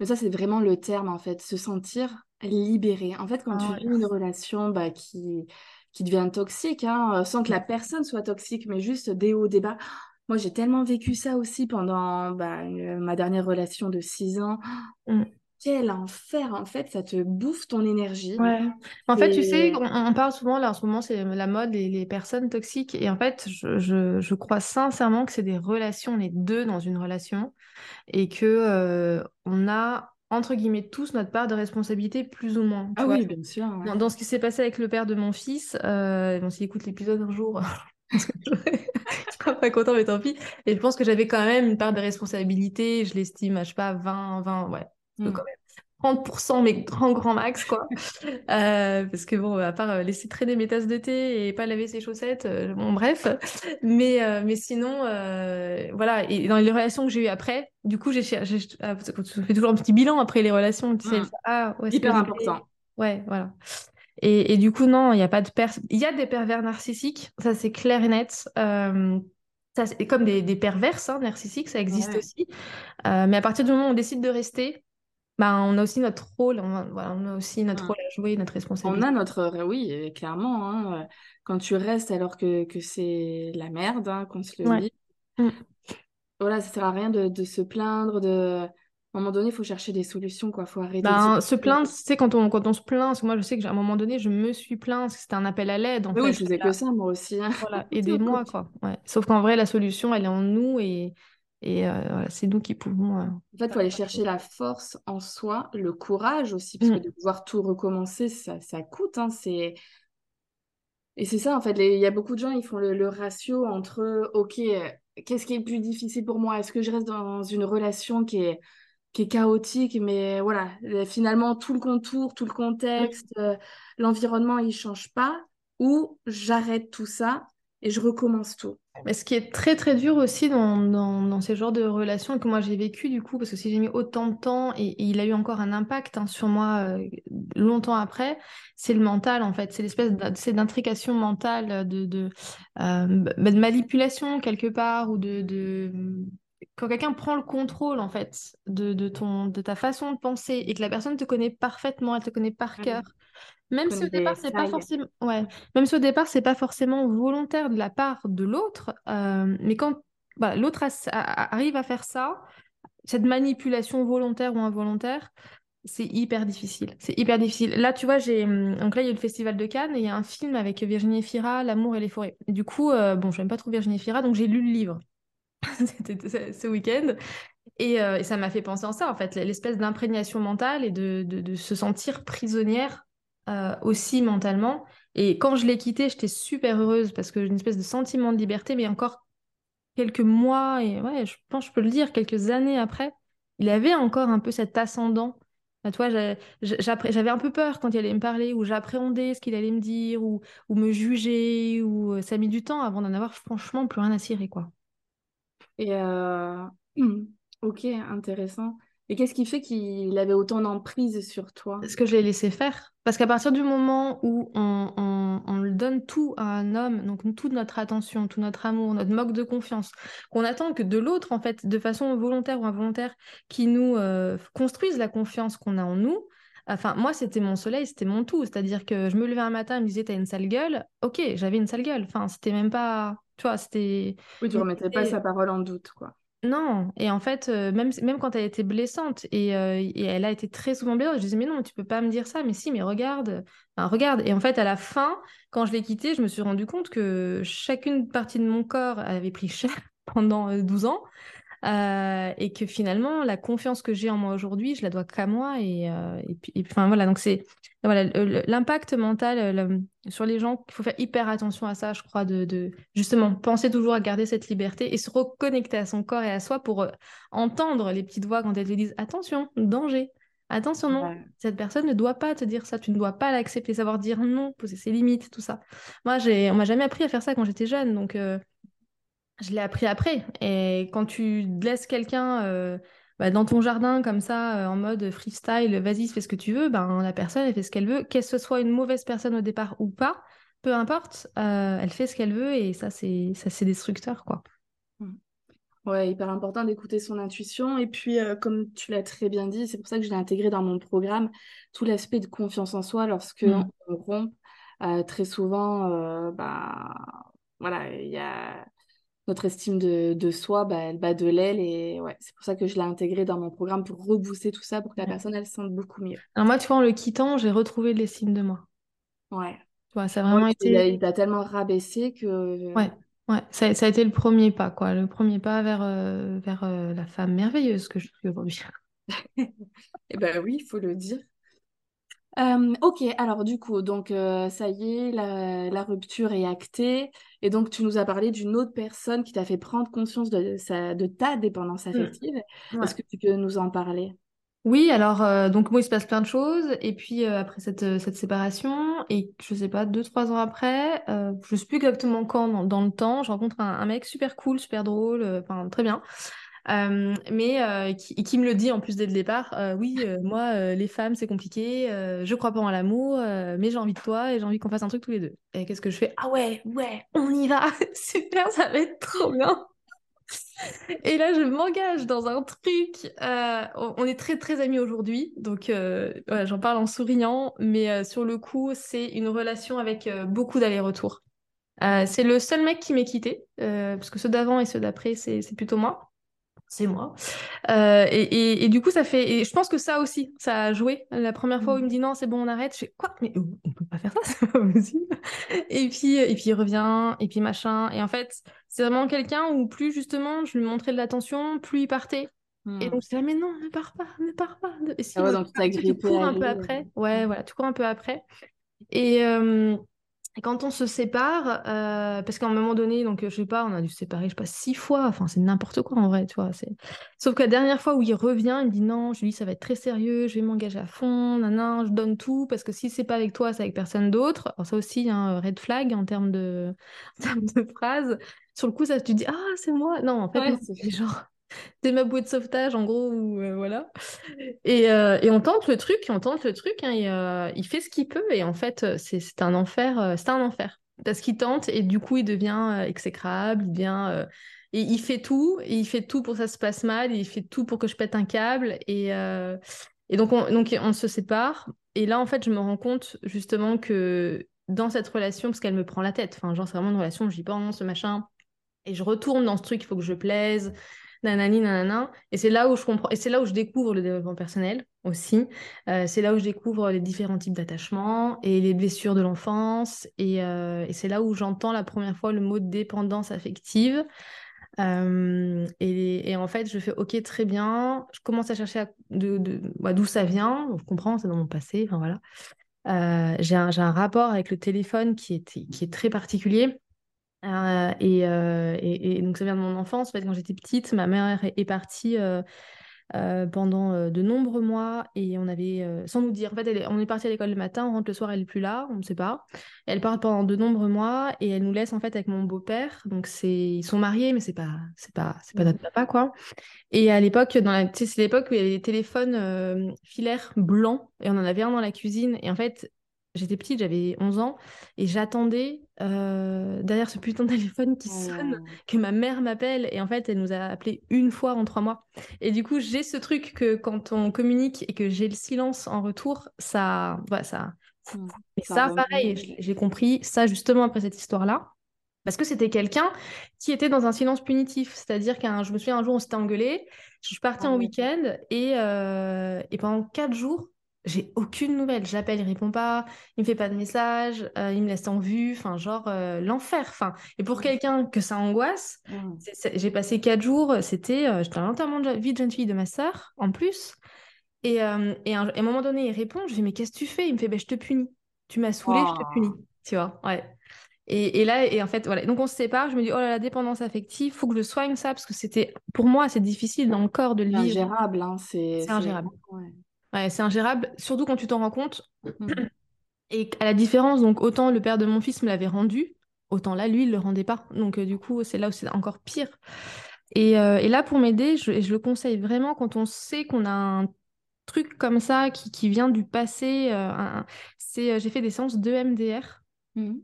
Mais ça, c'est vraiment le terme, en fait, se sentir libéré. En fait, quand tu vis une relation bah, qui, qui devient toxique, hein, sans que la personne soit toxique, mais juste des hauts, des bas. Moi, j'ai tellement vécu ça aussi pendant bah, ma dernière relation de six ans. Mmh quel enfer, en fait, ça te bouffe ton énergie. Ouais. En fait, tu sais, on, parle souvent, là, en ce moment, c'est la mode, et les personnes toxiques. Et en fait, je, je, crois sincèrement que c'est des relations, les deux dans une relation, et que euh, on a entre guillemets tous notre part de responsabilité plus ou moins. Ah oui, bien sûr. Dans, ce qui s'est passé avec le père de mon fils, euh, bon, s'il écoute l'épisode un jour, (laughs) (laughs) pas content, mais tant pis. Et je pense que j'avais quand même une part de responsabilité. Je l'estime, je sais pas, 20, 20, ouais. Mm. Quand même 30%, mais grand, grand max, quoi. (laughs) Euh, parce que bon, à part euh, laisser traîner mes tasses de thé et pas laver ses chaussettes, euh, bon, bref. Mais, mais sinon, voilà. Et dans les relations que j'ai eues après, du coup, j'ai cherché. Ah, fais toujours un petit bilan après les relations. Tu sais, mm. ah, ouais, Hyper important. Ouais, voilà. Et, et, du coup, non, il n'y a pas de. Il y a des pervers narcissiques, ça c'est clair et net. ça, c'est comme des, des perverses hein, narcissiques, ça existe aussi. mais à partir du moment où on décide de rester, bah, on a aussi notre rôle, on a, on a aussi notre mmh. rôle à jouer, notre responsabilité. On a notre, oui, clairement, hein, euh, quand tu restes alors que, que c'est la merde, hein, qu'on se le dit, mmh. voilà, ça sert à rien de, de se plaindre, de... À un moment donné, il faut chercher des solutions, quoi. faut arrêter ben, se... plaindre, c'est quand on, quand on se plaint, parce que moi, je sais qu'à un moment donné, je me suis plaint, parce que c'était un appel à l'aide. oui, je faisais que ça, moi aussi. Hein. Voilà, (laughs) aidez-moi, quoi. Ouais. Sauf qu'en vrai, la solution, elle est en nous, et et euh, c'est nous qui pouvons. Euh, en fait, il faut aller chercher la force en soi, le courage aussi, parce que mm. de pouvoir tout recommencer, ça, ça coûte. Hein, c'est... Et c'est ça, en fait, il y a beaucoup de gens, ils font le, ratio entre, OK, qu'est-ce qui est plus difficile pour moi? Est-ce que je reste dans une relation qui est, qui est chaotique, mais voilà, finalement, tout le contour, tout le contexte, euh, l'environnement, il ne change pas, ou j'arrête tout ça et je recommence tout. Mais ce qui est très très dur aussi dans, dans, dans ces genres de relations que moi j'ai vécu du coup, parce que si j'ai mis autant de temps et, il a eu encore un impact hein, sur moi euh, longtemps après, c'est le mental en fait, c'est l'espèce d'intrication mentale, de, euh, bah, de, manipulation quelque part ou de... quand quelqu'un prend le contrôle en fait de, de, ton, de ta façon de penser et que la personne te connaît parfaitement, elle te connaît par cœur. Même si au départ, c'est pas forcément, ouais. Même si au départ, c'est pas forcément volontaire de la part de l'autre, euh, mais quand l'autre arrive à faire ça, cette manipulation volontaire ou involontaire, c'est hyper difficile. C'est hyper difficile. Là, tu vois, j'ai hum, donc là, il y a le festival de Cannes et il y a un film avec Virginie Fira, L'amour et les forêts. Et du coup, euh, bon, je n'aime pas trop Virginie Fira, donc j'ai lu le livre. (laughs) C'était ce week-end. Euh, et, ça m'a fait penser en ça, en fait, l'espèce d'imprégnation mentale et de, de, se sentir prisonnière euh, aussi mentalement. Et quand je l'ai quitté, j'étais super heureuse parce que j'ai une espèce de sentiment de liberté, mais encore quelques mois, et ouais, je pense je peux le dire, quelques années après, il avait encore un peu cet ascendant. Bah, toi, j'avais un peu peur quand il allait me parler, ou j'appréhendais ce qu'il allait me dire, ou, ou me juger, ou euh, ça a mis du temps avant d'en avoir franchement plus rien à cirer, quoi. Et euh... (clears throat) ok, intéressant. Et qu'est-ce qui fait qu'il avait autant d'emprise sur toi? Est-ce que je l'ai laissé faire Parce qu'à partir du moment où on, on, le donne tout à un homme, donc toute notre attention, tout notre amour, notre manque de confiance, qu'on attend que de l'autre, en fait, de façon volontaire ou involontaire, qui nous euh, construise la confiance qu'on a en nous, Enfin, moi, c'était mon soleil, c'était mon tout. C'est-à-dire que je me levais un matin, et me disais, t'as une sale gueule? Ok, j'avais une sale gueule. Enfin, c'était même pas. Tu vois, c'était. Oui, tu remettais pas sa parole en doute, quoi. Non, et en fait, euh, même, même quand elle était blessante, et, euh, et, elle a été très souvent blessante, je disais, mais non, tu peux pas me dire ça, mais si, mais regarde, regarde. Et en fait, à la fin, quand je l'ai quittée, je me suis rendu compte que chacune partie de mon corps avait pris cher (laughs) pendant 12 euh, ans, euh, et que finalement la confiance que j'ai en moi aujourd'hui, je la dois qu'à moi et, euh, et puis enfin voilà donc c'est voilà l'impact mental euh, sur les gens, il faut faire hyper attention à ça, je crois de, de, justement penser toujours à garder cette liberté et se reconnecter à son corps et à soi pour entendre les petites voix quand elles te disent attention danger. Attention, non, cette personne ne doit pas te dire ça, tu ne dois pas l'accepter, savoir dire non, poser ses limites, tout ça. Moi, j'ai, on m'a jamais appris à faire ça quand j'étais jeune, donc je l'ai appris après. Et quand tu laisses quelqu'un euh, bah, dans ton jardin comme ça, euh, en mode freestyle, vas-y, fais ce que tu veux, ben, la personne, elle fait ce qu'elle veut. Qu'elle ce soit une mauvaise personne au départ ou pas, peu importe, euh, elle fait ce qu'elle veut et ça, c'est ça c'est destructeur, quoi. Mmh. Ouais, hyper important d'écouter son intuition. Et puis, comme tu l'as très bien dit, c'est pour ça que je l'ai intégré dans mon programme, tout l'aspect de confiance en soi lorsque mmh. on rompt. très souvent, bah, voilà, il y a notre estime de, soi, bah, elle bat de l'aile. Et ouais, c'est pour ça que je l'ai intégré dans mon programme pour rebooster tout ça, pour que la personne, elle se sente beaucoup mieux. Alors moi, tu vois, en le quittant, j'ai retrouvé l'estime de moi. Ouais. Tu vois, ça a vraiment été... Il t'a tellement rabaissé que... Ouais. Ouais, ça, ça, a été le premier pas, quoi. Le premier pas vers, euh, vers euh, la femme merveilleuse que je suis aujourd'hui. (laughs) Eh ben oui, il faut le dire. Euh, ok, alors du coup, donc euh, ça y est, la, la rupture est actée. Et donc, tu nous as parlé d'une autre personne qui t'a fait prendre conscience de, sa, de ta dépendance Mm. affective. Ouais. Est-ce que tu peux nous en parler? Oui, alors, euh, donc moi, il se passe plein de choses. Et puis, après cette, cette séparation, et je sais pas, deux, trois ans après, je sais plus exactement quand dans, dans le temps, je rencontre un, un mec super cool, super drôle, enfin, très bien. Euh, mais euh, qui, me le dit en plus dès le départ, euh, oui, moi, les femmes, c'est compliqué, je crois pas en l'amour, mais j'ai envie de toi et j'ai envie qu'on fasse un truc tous les deux. Et qu'est-ce que je fais? Ah ouais, ouais, on y va, (laughs) super, ça va être trop bien. Et là, je m'engage dans un truc. on est très très amis aujourd'hui, donc euh, j'en parle en souriant, mais sur le coup, c'est une relation avec beaucoup d'allers-retours. C'est le seul mec qui m'est quitté, parce que ceux d'avant et ceux d'après, c'est plutôt moi. C'est moi. Euh, et, et- et du coup, ça fait. Et je pense que ça aussi, ça a joué. La première fois où il me dit non, c'est bon, on arrête, je fais quoi? Mais on peut pas faire ça, (laughs) c'est pas possible. Et puis, et puis il revient, et puis machin. Et en fait, c'est vraiment quelqu'un où plus justement je lui montrais de l'attention, plus il partait. Et Hmm. donc, c'est là, mais non, ne pars pas, ne pars pas. Et si, Ah ouais, donc tu cours un peu après. euh. Ouais, voilà, tu cours un peu après. Et, euh, et quand on se sépare, euh, parce qu'à un moment donné, donc je sais pas, on a dû se séparer, je sais pas, six fois, enfin c'est n'importe quoi en vrai, tu vois. C'est... Sauf que la dernière fois où il revient, il me dit non, je lui dis ça va être très sérieux, je vais m'engager à fond, nanan, je donne tout, parce que si c'est pas avec toi, c'est avec personne d'autre. Alors ça aussi, un red flag en termes de, (laughs) en termes de phrases. Sur le coup, ça, tu te dis ah c'est moi. Non, en fait Ouais, c'est genre t'es ma bouée de sauvetage en gros, euh, voilà. Et, euh, et on tente le truc, on tente le truc, hein, euh, il fait ce qu'il peut, et en fait, c'est un enfer, c'est un enfer. Parce qu'il tente, et du coup, il devient exécrable, il devient... et il fait tout, et il fait tout pour que ça se passe mal, et il fait tout pour que je pète un câble, et, et donc, on, donc on se sépare, et là, en fait, je me rends compte, justement, que dans cette relation, parce qu'elle me prend la tête, enfin, genre, c'est vraiment une relation, j'y pense, machin, et je retourne dans ce truc, il faut que je plaise, nanani. Et c'est là où je comprends, et c'est là où je découvre le développement personnel aussi. Euh, c'est là où je découvre les différents types d'attachements et les blessures de l'enfance. Et, euh, c'est là où j'entends la première fois le mot dépendance affective. Euh, et, et en fait, je fais OK, très bien. Je commence à chercher à- de, de- bah, d'où ça vient. Je comprends, c'est dans mon passé. Enfin voilà. J'ai un, un rapport avec le téléphone qui est, qui est très particulier. Euh, et, euh, et- et donc ça vient de mon enfance. En fait, quand j'étais petite, ma mère est, partie euh, pendant de nombreux mois et on avait, sans nous dire, en fait, elle on est parti à l'école le matin, on rentre le soir, elle est plus là, on ne sait pas. Elle part pendant de nombreux mois et elle nous laisse en fait avec mon beau-père. Donc c'est, ils sont mariés, mais c'est pas, c'est pas, c'est pas notre papa quoi. Et à l'époque, dans la, c'est l'époque où il y avait des téléphones filaires blancs et on en avait un dans la cuisine. Et en fait, j'étais petite, j'avais 11 ans et j'attendais euh, derrière ce putain de (laughs) téléphone qui sonne Oh. que ma mère m'appelle. Et en fait, elle nous a appelé une fois en trois mois. Et du coup, j'ai ce truc que quand on communique et que j'ai le silence en retour, ça, voilà, ça. Hmm. Mais Ça pareil, j'ai compris ça justement après cette histoire-là. Parce que c'était quelqu'un qui était dans un silence punitif. C'est-à-dire qu'un, je me souviens un jour, on s'était engueulé, je suis partie Ah en week-end et, euh, et pendant quatre jours, j'ai aucune nouvelle. J'appelle, il répond pas, il me fait pas de message, euh, il me laisse en vue, enfin, genre euh, l'enfer. Enfin, et pour quelqu'un que ça angoisse, c'est- j'ai passé quatre jours, c'était, euh, j'étais à l'enterrement de vie de jeune fille de ma sœur, en plus. Et, euh, et, un- et à un moment donné, il répond, je lui dis, mais qu'est-ce que tu fais? Il me fait, ben, je te punis. Tu m'as saoulé, je te punis. Tu vois, ouais. Et, et là, et en fait, voilà. Donc on se sépare, je me dis, oh là là, dépendance affective, faut que je soigne ça, parce que c'était, pour moi, c'est difficile dans le corps de le C'est vivre. ingérable, hein. C'est ingérable. ouais. Ouais, c'est ingérable, surtout quand tu t'en rends compte. Hmm. Et à la différence, donc autant le père de mon fils me l'avait rendu, autant là, lui, il le rendait pas. Donc euh, du coup, c'est là où c'est encore pire. Et, euh, et là, pour m'aider, je, je le conseille vraiment quand on sait qu'on a un truc comme ça qui, qui vient du passé. euh, c'est, j'ai fait des séances de MDR. Hmm.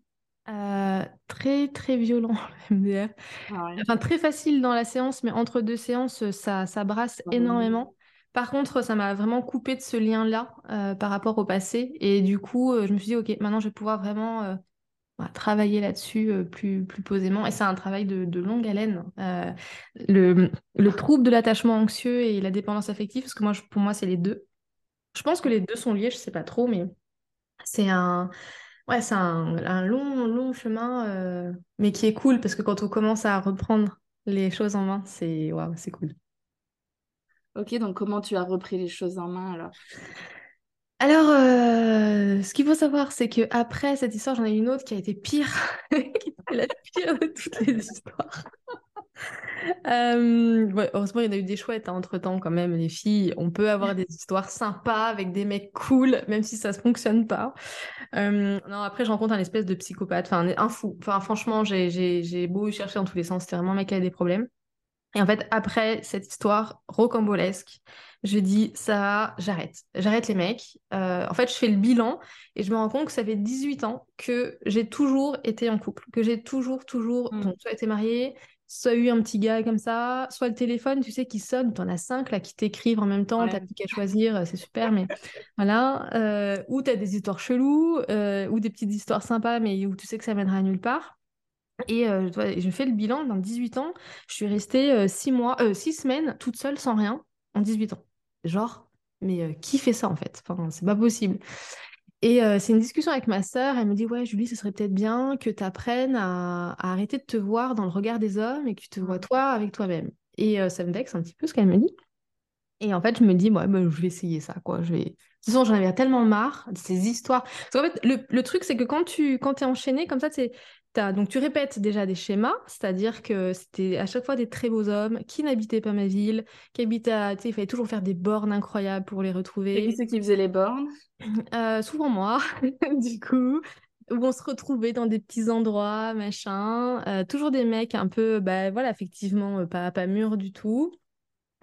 euh, très très violent (laughs) le MDR. Ah ouais. Enfin très facile dans la séance, mais entre deux séances, ça, ça brasse énormément. Par contre, ça m'a vraiment coupé de ce lien-là euh, par rapport au passé. Et du coup, euh, je me suis dit, ok, maintenant je vais pouvoir vraiment euh, voilà, travailler là-dessus plus, posément. Et c'est un travail de, longue haleine. Le, le trouble de l'attachement anxieux et la dépendance affective, parce que pour moi, c'est les deux. Je pense que les deux sont liés, je sais pas trop, mais c'est un, ouais, c'est un, long, long chemin, mais qui est cool parce que quand on commence à reprendre les choses en main, c'est waouh, c'est cool. Ok, donc comment tu as repris les choses en main alors? Alors, euh, ce qu'il faut savoir, c'est que après cette histoire, j'en ai une autre qui a été pire, (laughs) qui était la pire de toutes les histoires. Euh, heureusement, il y en a eu des chouettes hein, entre temps quand même, les filles. On peut avoir des histoires sympas avec des mecs cool, même si ça ne fonctionne pas. Euh, non, après, je rencontre un espèce de psychopathe, enfin un fou. Enfin, franchement, j'ai beau chercher dans tous les sens. C'était vraiment un mec qui a des problèmes. Et en fait, après cette histoire rocambolesque, je dis ça j'arrête. J'arrête les mecs. Euh, en fait, je fais le bilan et je me rends compte que ça fait 18 ans que j'ai toujours été en couple, que j'ai toujours, toujours, mmh. soit été mariée, soit eu un petit gars comme ça, soit le téléphone, tu sais, qui sonne, tu en as cinq là qui t'écrivent en même temps, t'as plus qu'à choisir, c'est super, mais (laughs) voilà. Euh, ou t'as des histoires cheloues, euh, ou des petites histoires sympas, mais où tu sais que ça mènera à nulle part. Et euh, je fais le bilan, dans 18 ans, je suis restée 6 mois, 6 semaines toute seule sans rien en 18 ans. Genre, mais qui fait ça en fait? Enfin, c'est pas possible. Et euh, c'est une discussion avec ma sœur. Elle me dit Ouais, Julie, ce serait peut-être bien que tu apprennes à, arrêter de te voir dans le regard des hommes et que tu te vois toi avec toi-même. Et euh, ça me vexe un petit peu ce qu'elle me dit. Et en fait, je me dis Ouais, bah, je vais essayer ça. quoi. Je vais... De toute façon, j'en avais tellement marre de ces histoires. Parce fait, le, le truc, c'est que quand tu quand es enchaîné comme ça, c'est donc tu répètes déjà des schémas, c'est-à-dire que c'était à chaque fois des très beaux hommes qui n'habitaient pas ma ville, qui habitaient à... il fallait toujours faire des bornes incroyables pour les retrouver. Et qui c'est qui faisait les bornes? (laughs) Euh, Souvent moi, (laughs) du coup, où on se retrouvait dans des petits endroits, machin. Euh, toujours des mecs un peu, bah voilà, effectivement, euh, pas, pas mûrs du tout.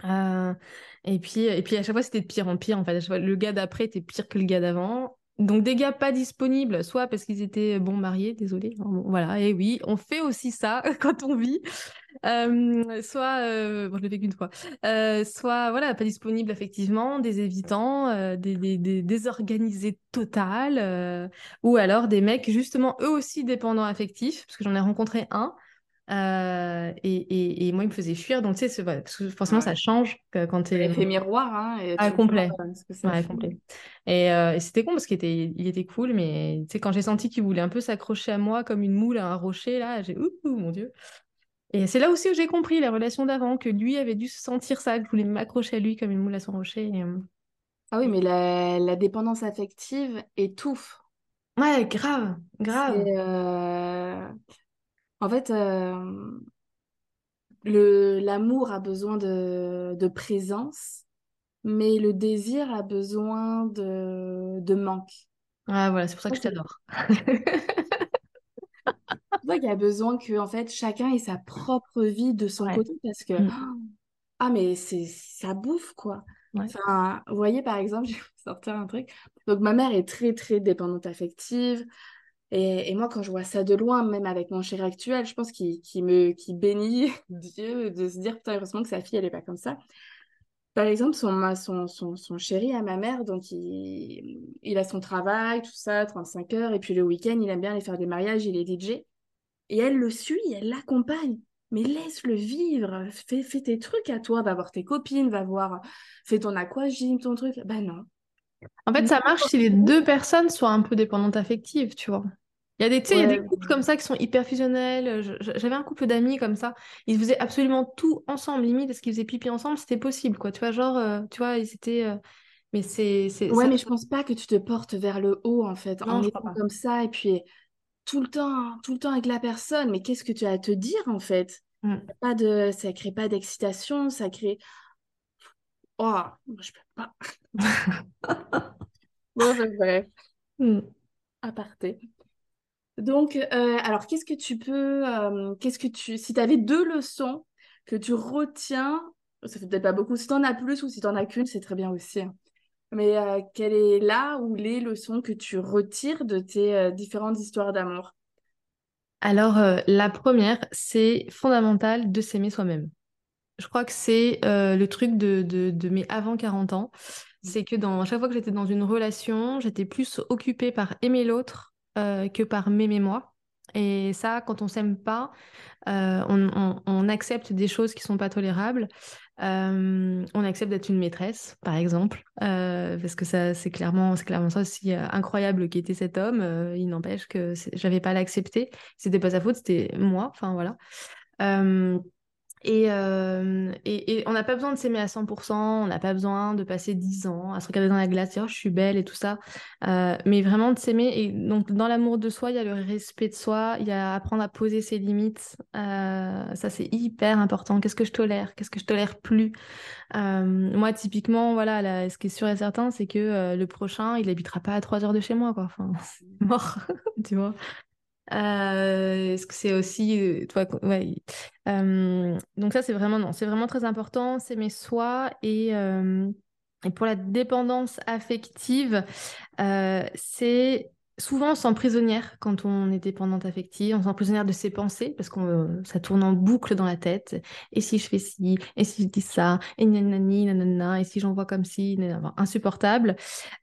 et puis, et puis à chaque fois, c'était de pire en pire. En fait, le gars d'après était pire que le gars d'avant. Donc des gars pas disponibles, soit parce qu'ils étaient bon mariés, désolé. voilà, et oui, on fait aussi ça (laughs) quand on vit. Euh, soit, euh, bon, je l'ai fait qu'une fois, euh, soit voilà, pas disponibles effectivement, des évitants, des, des, des, désorganisés total, ou alors des mecs justement eux aussi dépendants affectifs, parce que j'en ai rencontré un. Euh, et, et, moi, il me faisait fuir. Donc, tu sais, parce que forcément, ça change quand tu es. Effet miroir. Hein, et ah, complet. Ouais, complet. Et, euh, et c'était con parce qu'il était, il était cool, mais tu sais, quand j'ai senti qu'il voulait un peu s'accrocher à moi comme une moule à un rocher, là, j'ai ouh, mon Dieu. Et c'est là aussi où j'ai compris la relation d'avant, que lui avait dû sentir ça, que je voulais m'accrocher à lui comme une moule à son rocher. Euh. Ah oui, mais la, la dépendance affective étouffe. Ouais, grave, grave. En fait, euh, le, l'amour a besoin de, de présence, mais le désir a besoin de, de manque. Ah voilà, c'est pour ça que je t'adore. (laughs) C'est qu'il y a besoin que en fait chacun ait sa propre vie de son côté parce que mm. (gasps) ah mais c'est ça bouffe quoi. Enfin, vous voyez par exemple, (laughs) je vais vous sortir un truc. Donc ma mère est très très dépendante affective. Et, moi, quand je vois ça de loin, même avec mon chéri actuel, je pense qu'il me qui bénit (laughs) Dieu de se dire, putain, heureusement que sa fille, elle n'est pas comme ça. Par exemple, son, son, son, son chéri à ma mère, donc il, il, a son travail, tout ça, 35 heures, et puis le week-end, il aime bien aller faire des mariages, il est DJ. Et elle le suit, elle l'accompagne. Mais laisse-le vivre, fais, tes trucs à toi, va voir tes copines, va voir, fais ton aquagym, ton truc. Ben non, en fait, ça marche si les deux personnes sont un peu dépendantes affectives, tu vois. Il y a des, y a des couples comme ça qui sont hyper fusionnels. J'avais un couple d'amis comme ça. Ils faisaient absolument tout ensemble. Limite, est-ce qu'ils faisaient pipi ensemble C'était possible, quoi. Tu vois, genre, euh, tu vois, ils étaient. Euh, mais c'est. Ouais, mais je pense pas que tu te portes vers le haut, en fait, en étant comme ça. Et puis, tout le temps, tout le temps avec la personne. Mais qu'est-ce que tu as à te dire, en fait? Mmh. pas de... Ça crée pas d'excitation, ça crée. Oh, je peux pas. (laughs) bon, bref. Hmm. Aparté. Donc, euh, alors, qu'est-ce que tu peux, euh, qu'est-ce que tu, si tu avais deux leçons que tu retiens, ça fait peut-être pas beaucoup, si tu en as plus ou si tu en as qu'une, c'est très bien aussi. Hein. Mais euh, quelle est là ou les leçons que tu retires de tes différentes histoires d'amour? Alors, la première, c'est fondamental de s'aimer soi-même. Je crois que c'est le truc de, de, de, mes avant 40 ans. Mmh. C'est que dans, à chaque fois que j'étais dans une relation, j'étais plus occupée par aimer l'autre euh, que par m'aimer moi. Et ça, quand on s'aime pas, euh, on, accepte des choses qui sont pas tolérables. Euh, on accepte d'être une maîtresse, par exemple, parce que ça, c'est clairement, c'est clairement ça aussi incroyable qui était cet homme. il n'empêche que j'avais pas l'accepter. C'était pas sa faute, c'était moi. Enfin voilà. Et, euh, et, et, on n'a pas besoin de s'aimer à 100%, on n'a pas besoin de passer 10 ans à se regarder dans la glace, dire oh, je suis belle et tout ça. Euh, mais vraiment de s'aimer. Et donc, dans l'amour de soi, il y a le respect de soi, il y a apprendre à poser ses limites. Euh, ça, c'est hyper important. Qu'est-ce que je tolère? Qu'est-ce que je tolère plus? Moi, typiquement, voilà, là, ce qui est sûr et certain, c'est que le prochain, il habitera pas à 3 heures de chez moi, quoi. Enfin, (laughs) mort, (laughs) tu vois. Euh, Est-ce que c'est aussi euh, toi ouais. euh, donc ça c'est vraiment non c'est vraiment très important s'aimer soi et euh, et pour la dépendance affective c'est souvent on se sent prisonnière quand on est dépendante affective, on se sent prisonnière de ses pensées parce que euh, ça tourne en boucle dans la tête. Et si je fais ci, et si je dis ça, et nanani, nanana, et si j'envoie comme si, insupportable.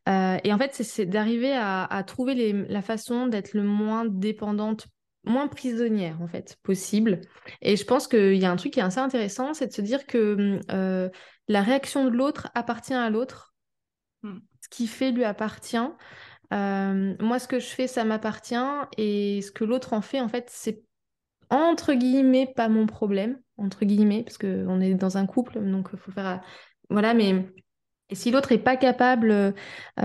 Euh, et en fait, c'est d'arriver à, à, trouver les, la façon d'être le moins dépendante moins prisonnière en fait possible et je pense qu'il y a un truc qui est assez intéressant c'est de se dire que euh, la réaction de l'autre appartient à l'autre hmm. ce qui fait lui appartient euh, moi, ce que je fais, ça m'appartient. Et ce que l'autre en fait, en fait, c'est entre guillemets pas mon problème. Entre guillemets, parce qu'on est dans un couple, donc faut faire. Voilà, mais et si l'autre n'est pas capable euh,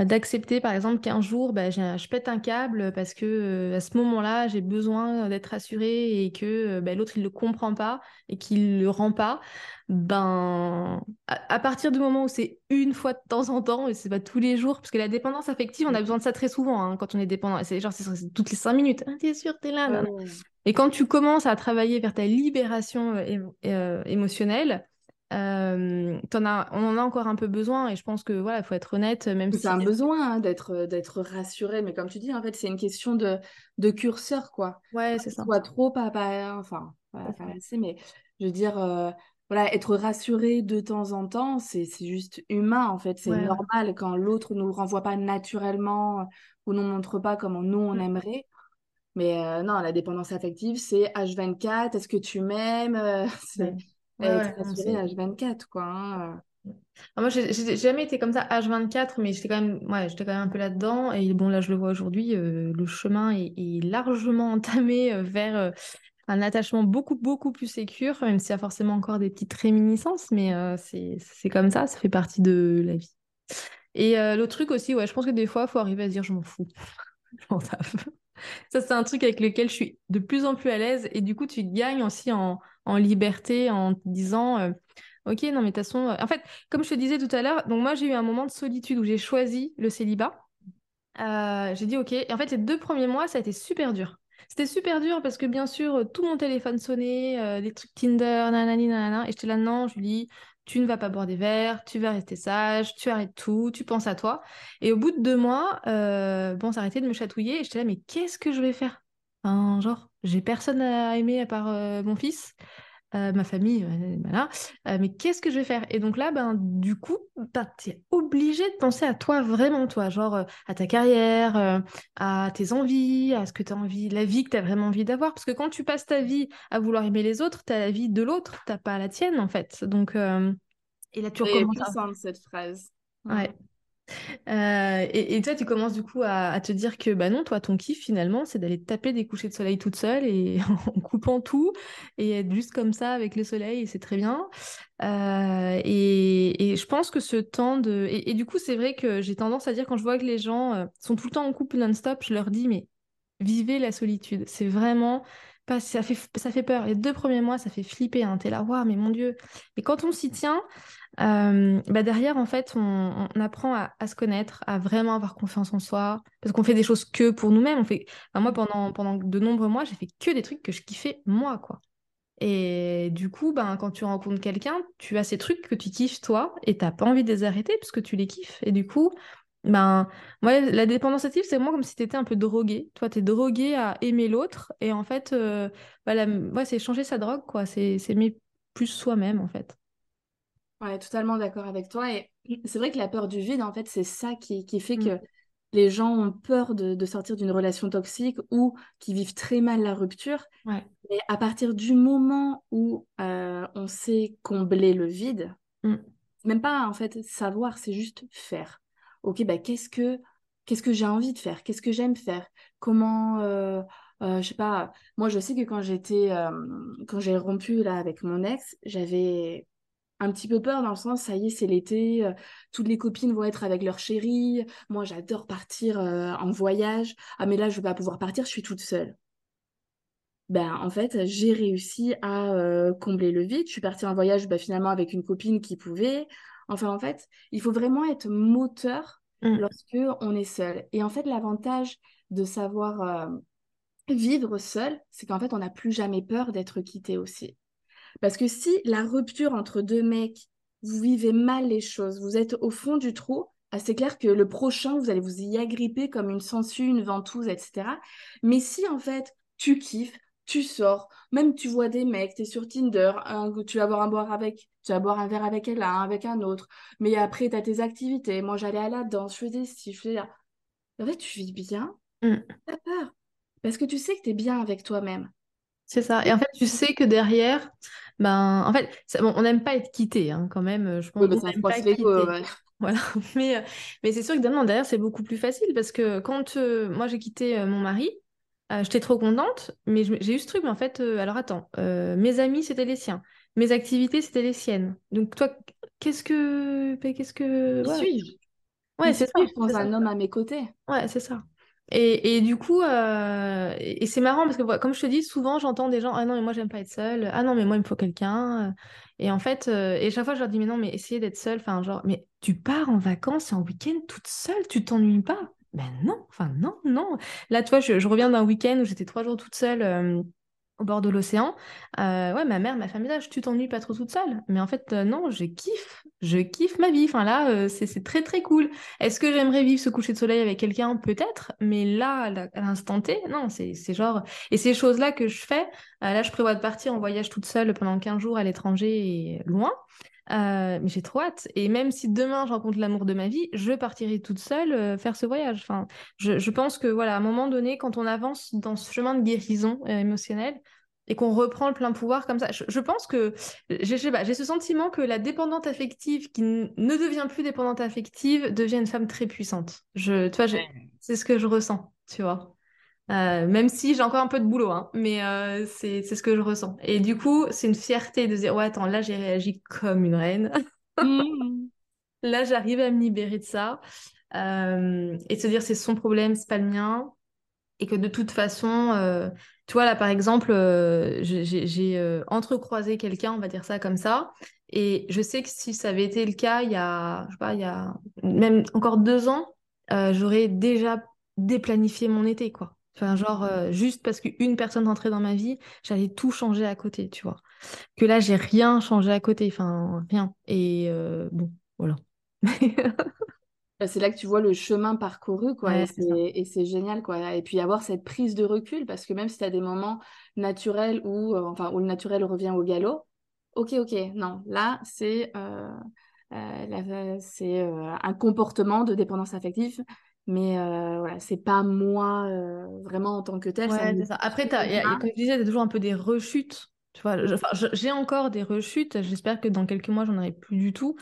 d'accepter, par exemple, qu'un jour, bah, je pète un câble parce que euh, à ce moment-là, j'ai besoin d'être rassurée et que euh, bah, l'autre, il ne le comprend pas et qu'il ne le rend pas, ben, à, partir du moment où c'est une fois de temps en temps, et c'est pas tous les jours, parce que la dépendance affective, on a besoin de ça très souvent hein, quand on est dépendant. C'est genre, c'est toutes les cinq minutes. Ah, t'es sûr, t'es là. Et quand tu commences à travailler vers ta libération émotionnelle, euh, en on en a encore un peu besoin et je pense que voilà, il faut être honnête, même si c'est un besoin hein, d'être d'être rassuré, mais comme tu dis, en fait, c'est une question de, de curseur, quoi. Ouais, c'est ça. Soit trop, pas, pas enfin, assez, mais je veux dire, euh, voilà, être rassuré de temps en temps, c'est juste humain, en fait, c'est normal quand l'autre nous renvoie pas naturellement ou nous montre pas comment nous on mmh. aimerait. Mais euh, non, la dépendance affective, c'est H24, est-ce que tu m'aimes? (laughs) être rassurée H24, quoi. Hein. moi, j'ai jamais été comme ça H24, mais j'étais quand même, ouais, j'étais quand même un peu là-dedans. Et bon, là, je le vois aujourd'hui, euh, le chemin est, largement (laughs) entamé euh, vers euh, un attachement beaucoup, beaucoup plus sécure, même s'il y a forcément encore des petites réminiscences, mais c'est comme ça, ça fait partie de la vie. Et l'autre truc aussi, ouais, je pense que des fois, il faut arriver à dire je m'en fous. (laughs) je m'en Ça, c'est un truc avec lequel je suis de plus en plus à l'aise. Et du coup, tu gagnes aussi en, en liberté en disant euh, Ok, non, mais de toute façon. Euh, en fait, comme je te disais tout à l'heure, donc moi, j'ai eu un moment de solitude où j'ai choisi le célibat. Euh, j'ai dit Ok. Et en fait, les deux premiers mois, ça a été super dur. C'était super dur parce que bien sûr, tout mon téléphone sonnait, des trucs Tinder, nanani, nanana. Et j'étais là, non, Julie, tu ne vas pas boire des verres, tu vas rester sage, tu arrêtes tout, tu penses à toi. Et au bout de deux mois, bon, ça arrêtait de me chatouiller et j'étais là, mais qu'est-ce que je vais faire? Genre, j'ai personne à aimer à part euh, mon fils, euh, ma famille, euh, voilà. mais qu'est-ce que je vais faire? Et donc là, ben, du coup, ben, tu es obligé de penser à toi, vraiment, toi, genre à ta carrière, à tes envies, à ce que tu as envie, la vie que tu as vraiment envie d'avoir. Parce que quand tu passes ta vie à vouloir aimer les autres, tu as la vie de l'autre, tu pas la tienne, en fait. Donc, et là, tu recommences. cette phrase. Ouais. Euh, et, toi, tu commences du coup à, te dire que bah non, toi, ton kiff finalement, c'est d'aller taper des couchers de soleil toute seule et (laughs) en coupant tout et être juste comme ça avec le soleil, et c'est très bien. Euh, et, je pense que ce temps de. Et, du coup, c'est vrai que j'ai tendance à dire quand je vois que les gens euh, sont tout le temps en couple non-stop, je leur dis, mais vivez la solitude. C'est vraiment. Pas, ça, fait, ça fait peur. Les deux premiers mois, ça fait flipper. Hein. T'es là, waouh, mais mon Dieu. Mais quand on s'y tient, euh, bah derrière, en fait, on, apprend à, se connaître, à vraiment avoir confiance en soi, parce qu'on fait des choses que pour nous-mêmes. Fait, moi, pendant, pendant de nombreux mois, j'ai fait que des trucs que je kiffais moi, quoi. Et du coup, ben, quand tu rencontres quelqu'un, tu as ces trucs que tu kiffes toi, et t'as pas envie de les arrêter parce que tu les kiffes. Et du coup, ben, ouais, la dépendance active, c'est moi comme si tu étais un peu drogué. Toi, tu es drogué à aimer l'autre, et en fait, euh, ouais, c'est changer sa drogue, quoi. C'est aimer plus soi-même, en fait. Ouais, totalement d'accord avec toi. Et c'est vrai que la peur du vide, en fait, c'est ça qui, qui fait que mm. les gens ont peur de, de sortir d'une relation toxique ou qui vivent très mal la rupture. Ouais. Et à partir du moment où euh, on sait combler le vide, mm. même pas en fait savoir, c'est juste faire. Ok, bah qu'est-ce que qu'est-ce que j'ai envie de faire? Qu'est-ce que j'aime faire? Comment euh, euh, je sais pas, moi je sais que quand j'étais, euh, quand j'ai rompu là avec mon ex, j'avais un petit peu peur dans le sens, ça y est, c'est l'été, euh, toutes les copines vont être avec leur chéri, moi j'adore partir en voyage, ah mais là je vais pas pouvoir partir, je suis toute seule. Ben, en fait, j'ai réussi à combler le vide. Je suis partie en voyage ben, finalement avec une copine qui pouvait. Enfin, en fait, il faut vraiment être moteur Mm. lorsque on est seul. Et en fait, l'avantage de savoir vivre seul, c'est qu'en fait, on n'a plus jamais peur d'être quitté aussi. Parce que si la rupture entre deux mecs, vous vivez mal les choses, vous êtes au fond du trou, ah, c'est clair que le prochain, vous allez vous y agripper comme une sangsue, une ventouse, etc. Mais si en fait, tu kiffes, tu sors, même tu vois des mecs, tu es sur Tinder, tu vas boire un boire avec, tu vas boire un verre avec elle, un avec un autre, mais après tu as tes activités, moi j'allais à la danse, je faisais ci, je faisais là. En fait, tu vis bien, Mm. t'as peur, parce que tu sais que tu es bien avec toi-même. C'est ça. Et en fait, tu sais que derrière, ben, en fait, ça- bon, on n'aime pas être quitté, hein, quand même. Je pense Oui, mais on pas ouais. (laughs) Voilà. Mais, euh, mais c'est sûr que non, derrière, c'est beaucoup plus facile parce que quand euh, moi j'ai quitté euh, mon mari, euh, j'étais trop contente, mais je- j'ai eu ce truc, mais en fait, euh, alors attends, euh, mes amis, c'était les siens. Mes activités, c'était les siennes. Donc toi, qu'est-ce que... Qu'est-ce que... Ouais, suis-je? Ouais, c'est ça. sans ça. un homme à mes côtés? Ouais, c'est ça. Et, du coup, euh, et, c'est marrant parce que comme je te dis, souvent j'entends des gens, ah non, mais moi j'aime pas être seule, ah non, mais moi il me faut quelqu'un. Et en fait, euh, et chaque fois je leur dis, mais non, mais essayez d'être seule, enfin, genre, mais tu pars en vacances en week-end toute seule, tu t'ennuies pas? Ben non, enfin, non, non. Là, tu vois, je, je reviens d'un week-end où j'étais trois jours toute seule. euh, au bord de l'océan, euh, ouais, ma mère m'a fait un message, tu t'ennuies pas trop toute seule? Mais en fait, euh, non, je kiffe, je kiffe ma vie. Enfin là, euh, c'est très très cool. Est-ce que j'aimerais vivre ce coucher de soleil avec quelqu'un? Peut-être, mais là, à l'instant T, non, c'est genre... Et ces choses-là que je fais, là, je prévois de partir en voyage toute seule pendant 15 jours à l'étranger et loin. Euh, mais j'ai trop hâte. Et même si demain je rencontre l'amour de ma vie, je partirai toute seule euh, faire ce voyage. Enfin, je, je pense que voilà, à un moment donné, quand on avance dans ce chemin de guérison euh, émotionnelle et qu'on reprend le plein pouvoir comme ça, je, je pense que j'ai ce sentiment que la dépendante affective qui ne devient plus dépendante affective devient une femme très puissante. Je, tu vois, c'est ce que je ressens, tu vois. Euh, même si j'ai encore un peu de boulot, hein, mais euh, c'est ce que je ressens. Et du coup, c'est une fierté de dire, ouais, attends, là, j'ai réagi comme une reine. (laughs) Mhm. Là, j'arrive à me libérer de ça. Euh, et de se dire, c'est son problème, c'est pas le mien. Et que de toute façon, euh, tu vois, là, par exemple, j'ai entrecroisé quelqu'un, on va dire ça comme ça. Et je sais que si ça avait été le cas il y a, je sais pas, il y a même encore deux ans, j'aurais déjà déplanifié mon été, quoi. Enfin, genre, euh, juste parce qu'une personne rentrait dans ma vie, j'allais tout changer à côté, tu vois. Que là, j'ai rien changé à côté, enfin, rien. Et euh, bon, voilà. Bah, C'est là que tu vois le chemin parcouru, quoi, et Ouais, c'est et génial, quoi. Et puis avoir cette prise de recul, parce que même si tu as des moments naturels où, euh, enfin, où le naturel revient au galop, ok, ok, non, là, c'est euh, euh, euh, un comportement de dépendance affective, mais euh, voilà, c'est pas moi euh, vraiment en tant que tel, Ouais, me. Après, t'as, y a- y a- comme je disais, t'as toujours un peu des rechutes. Tu vois, j'ai encore des rechutes. J'espère que dans quelques mois, j'en aurai plus du tout.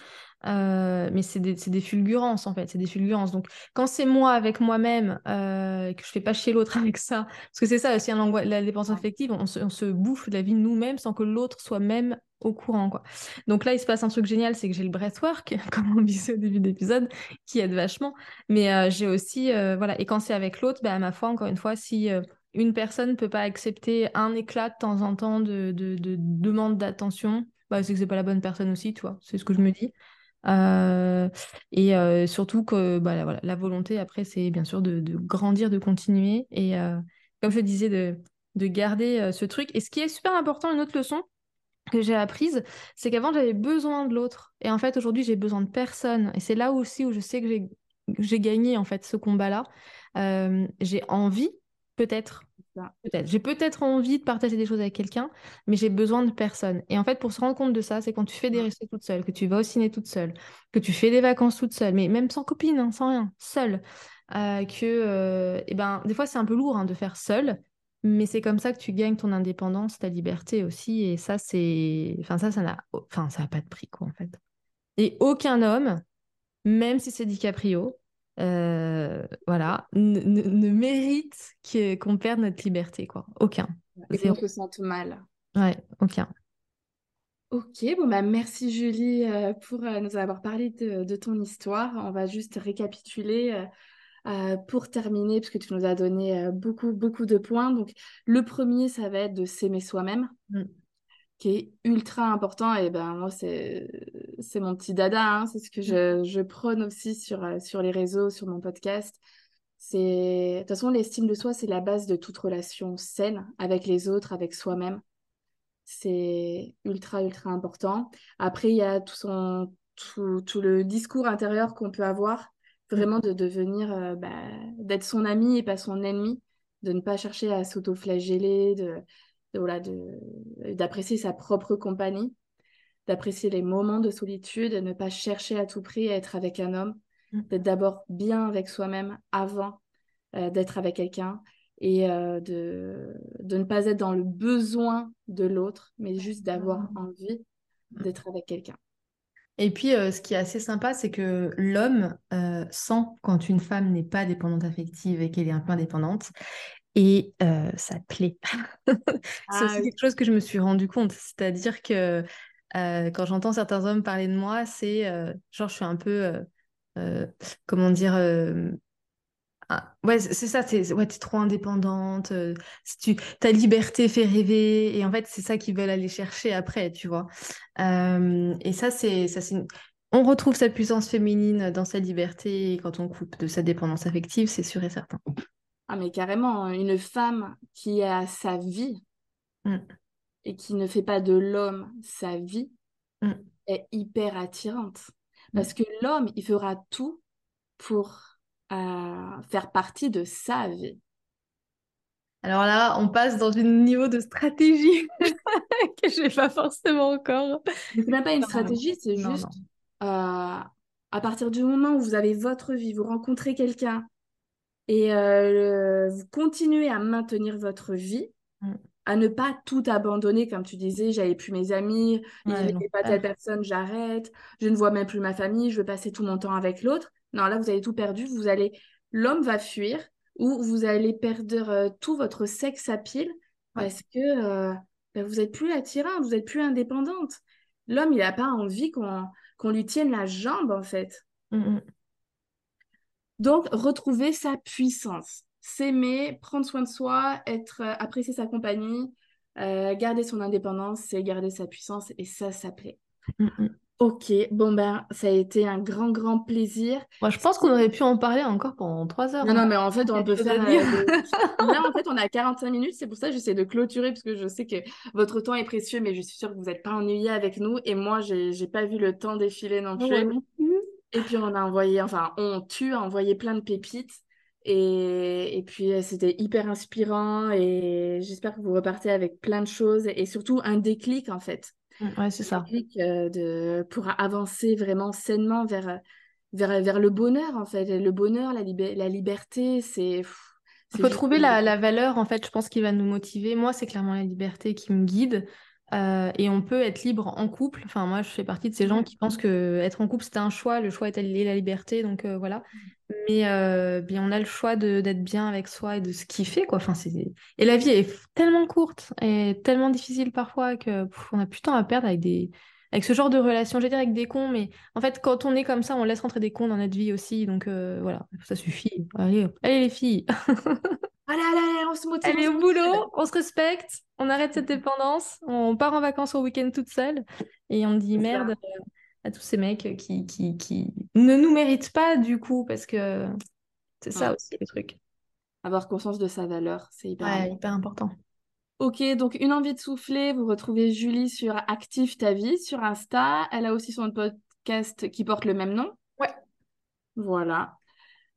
Euh, mais c'est des, des fulgurances, en fait. C'est des fulgurances. Donc, quand c'est moi avec moi-même, euh, que je fais pas chier l'autre (laughs) avec ça, parce que c'est ça aussi, hein, la dépense affective, on se, on se bouffe la vie nous-mêmes sans que l'autre soit même au courant, quoi. Donc là, il se passe un truc génial, c'est que j'ai le breathwork, (laughs) comme on disait au début de l'épisode, qui aide vachement. Mais euh, j'ai aussi, euh, voilà, et quand c'est avec l'autre, bah, à ma foi, encore une fois, si euh, une personne ne peut pas accepter un éclat de temps en temps de, de, de demande d'attention, bah, c'est que c'est pas la bonne personne aussi, tu vois, c'est ce que je me dis. Et surtout que bah, voilà, la volonté, après, c'est bien sûr de, de grandir, de continuer. Et comme je disais, de, de garder ce truc. Et ce qui est super important, une autre leçon que j'ai apprise, c'est qu'avant, j'avais besoin de l'autre. Et en fait, aujourd'hui, j'ai besoin de personne. Et c'est là aussi où je sais que j'ai j'ai gagné, en fait, ce combat-là. Euh, j'ai envie, peut-être, peut-être, j'ai peut-être envie de partager des choses avec quelqu'un, mais j'ai besoin de personne. Et en fait, pour se rendre compte de ça, c'est quand tu fais des restos toute seule, que tu vas au ciné toute seule, que tu fais des vacances toute seule, mais même sans copine, hein, sans rien, seule, euh, que, euh, eh ben, des fois, c'est un peu lourd hein, de faire seule. Mais c'est comme ça que tu gagnes ton indépendance, ta liberté aussi. Et ça, c'est. Enfin, ça, ça n'a enfin, ça n'a pas de prix, quoi, en fait. Et aucun homme, même si c'est DiCaprio, voilà, ne, mérite qu'on perde notre liberté, quoi. Aucun. Et qu'on se sente mal. Ouais, aucun. Ok, bon bah merci Julie pour nous avoir parlé de, de, ton histoire. On va juste récapituler pour terminer, parce que tu nous as donné beaucoup, beaucoup de points. Donc, le premier, ça va être de s'aimer soi-même. Mm qui est ultra important. Et ben moi, c'est, mon petit dada, hein. c'est ce que je, je, prône aussi sur, euh, sur les réseaux, sur mon podcast. De toute façon, l'estime de soi, c'est la base de toute relation saine avec les autres, avec soi-même. C'est ultra, ultra important. Après, il y a tout, son, tout, tout le discours intérieur qu'on peut avoir, vraiment de devenir, euh, bah, d'être son ami et pas son ennemi, de ne pas chercher à s'auto-flageller, de, voilà, d'apprécier sa propre compagnie, d'apprécier les moments de solitude, de ne pas chercher à tout prix à être avec un homme, mm. d'être d'abord bien avec soi-même avant euh, d'être avec quelqu'un et euh, de, de ne pas être dans le besoin de l'autre, mais juste d'avoir mm. envie d'être avec quelqu'un. Et puis, euh, ce qui est assez sympa, c'est que l'homme sent quand une femme n'est pas dépendante affective et qu'elle est un peu indépendante. Et euh, ça plaît. (laughs) c'est ah aussi quelque chose que je me suis rendu compte, c'est-à-dire que euh, quand j'entends certains hommes parler de moi, c'est euh, genre je suis un peu, comment dire, ouais c'est ça, c'est ouais t'es trop indépendante, tu, ta liberté fait rêver et en fait c'est ça qu'ils veulent aller chercher après, tu vois. et ça c'est ça c'est on retrouve sa puissance féminine dans sa liberté quand on coupe de sa dépendance affective, c'est sûr et certain. Ah, mais carrément, hein, une femme qui a sa vie mm. et qui ne fait pas de l'homme sa vie mm. est hyper attirante. Mm. Parce que l'homme, il fera tout pour euh, faire partie de sa vie. Alors là, on passe dans un niveau de stratégie (laughs) que je n'ai pas forcément encore. Ce n'est pas une stratégie, c'est juste euh, à partir du moment où vous avez votre vie, vous rencontrez quelqu'un et euh, vous continuez à maintenir votre vie, mm. à ne pas tout abandonner, comme tu disais, j'avais plus mes amis, il n'y pas telle personne, j'arrête, je ne vois même plus ma famille, je veux passer tout mon temps avec l'autre. Non, là, vous avez tout perdu, vous allez, l'homme va fuir ou vous allez perdre euh, tout votre sexe à pile parce que euh, ben, vous n'êtes plus attirante, vous n'êtes plus indépendante. L'homme, il n'a pas envie qu'on lui tienne la jambe, en fait. Mm, mm. Donc, retrouver sa puissance, s'aimer, prendre soin de soi, être, euh, apprécier sa compagnie, garder son indépendance, c'est garder sa puissance et ça, ça plaît. Mm, mm. Ok, bon ben, ça a été un grand, grand plaisir. Moi, je pense qu'on aurait pu en parler encore pendant trois heures. Non, non, hein. mais en fait, on peut faire. Euh, (laughs) Là, en fait, on a 45 minutes, c'est pour ça que j'essaie de clôturer, parce que je sais que votre temps est précieux, mais je suis sûre que vous n'êtes pas ennuyé avec nous. Et moi, j'ai pas vu le temps défiler non plus. Et puis on a envoyé, enfin, on tue a envoyé plein de pépites. Et, et puis euh, c'était hyper inspirant et j'espère que vous repartez avec plein de choses et surtout un déclic en fait. Mmh, ouais, c'est ça. De, pour avancer vraiment sainement vers, vers, vers le bonheur en fait. Le bonheur, la, la liberté, c'est... Il faut trouver la, la, valeur en fait, je pense, qui va nous motiver. Moi, c'est clairement la liberté qui me guide. Euh, et on peut être libre en couple. Enfin, moi, je fais partie de ces gens qui pensent que être en couple, c'est un choix. Le choix est la liberté. Donc, euh, voilà. Mais euh, bien, on a le choix d'être bien avec soi et de se kiffer, quoi. Enfin, et la vie est tellement courte et tellement difficile parfois que on a plus de temps à perdre avec des avec ce genre de relation. J'allais dire avec des cons, mais en fait, quand on est comme ça, on laisse rentrer des cons dans notre vie aussi. Donc, voilà, ça suffit. Allez, allez les filles. Allez, allez, on se motive. Allez au boulot, on se respecte, on arrête cette dépendance, on part en vacances au week-end toute seule et on dit merde à tous ces mecs qui, qui, qui ne nous méritent pas du coup parce que c'est ça aussi le truc. Avoir conscience de sa valeur, c'est hyper, ouais, hyper important. Ok, donc une envie de souffler, vous retrouvez Julie sur Active ta vie sur Insta. Elle a aussi son podcast qui porte le même nom. Ouais. Voilà.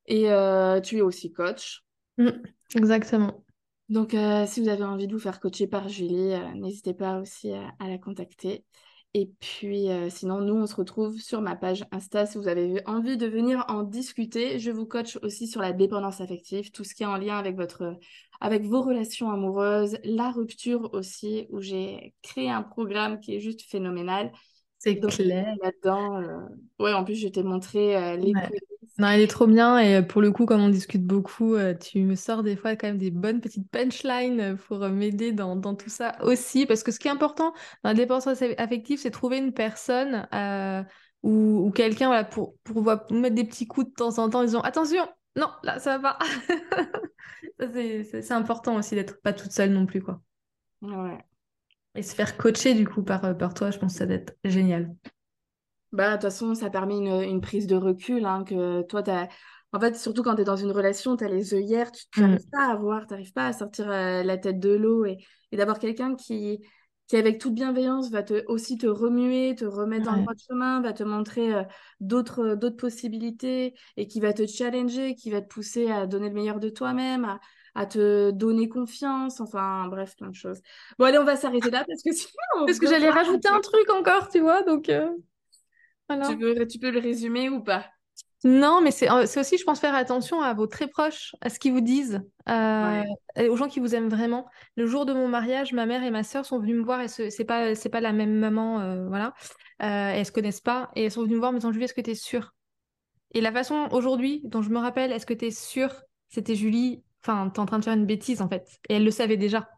Et euh, tu es aussi coach. Mm. Exactement. Donc, euh, si vous avez envie de vous faire coacher par Julie, euh, n'hésitez pas aussi à, la contacter. Et puis, euh, sinon, nous, on se retrouve sur ma page Insta si vous avez envie de venir en discuter. Je vous coach aussi sur la dépendance affective, tout ce qui est en lien avec, votre, avec vos relations amoureuses, la rupture aussi, où j'ai créé un programme qui est juste phénoménal. C'est clair. Là-dedans, ouais, en plus, je t'ai montré les Non, elle est trop bien et pour le coup, comme on discute beaucoup, euh, tu me sors des fois quand même des bonnes petites punchlines pour euh, m'aider dans, dans, tout ça aussi. Parce que ce qui est important dans la dépendance affective, c'est trouver une personne euh, ou, ou quelqu'un voilà, pour, pour, mettre des petits coups de temps en temps en disant attention, non, là, ça va pas. (laughs) c'est important aussi d'être pas toute seule non plus. quoi. Ouais. Et se faire coacher du coup par, par toi, je pense que ça doit être génial. Bah, de toute façon, ça permet une, une prise de recul. Hein, que toi, as... En fait, surtout quand tu es dans une relation, tu as les œillères, tu n'arrives mm. pas à voir, tu n'arrives pas à sortir euh, la tête de l'eau. Et, et d'avoir quelqu'un qui, qui, avec toute bienveillance, va te, aussi te remuer, te remettre dans le droit chemin, va te montrer euh, d'autres, d'autres possibilités et qui va te challenger, qui va te pousser à donner le meilleur de toi-même, à, à te donner confiance, enfin bref, plein de choses. Bon, allez, on va s'arrêter là parce que (laughs) sinon. Parce que j'allais rajouter un truc encore, tu vois, donc. Euh, tu, veux, tu peux le résumer ou pas? Non, mais c'est aussi, je pense, faire attention à vos très proches, à ce qu'ils vous disent, euh, aux gens qui vous aiment vraiment. Le jour de mon mariage, ma mère et ma sœur sont venues me voir et c'est pas, c'est pas la même maman, euh, voilà. Euh, elles se connaissent pas et elles sont venues me voir en me disant Julie, est-ce que tu es sûre? Et la façon aujourd'hui dont je me rappelle, est-ce que tu es sûre? C'était Julie, enfin, tu es en train de faire une bêtise en fait. Et elle le savait déjà.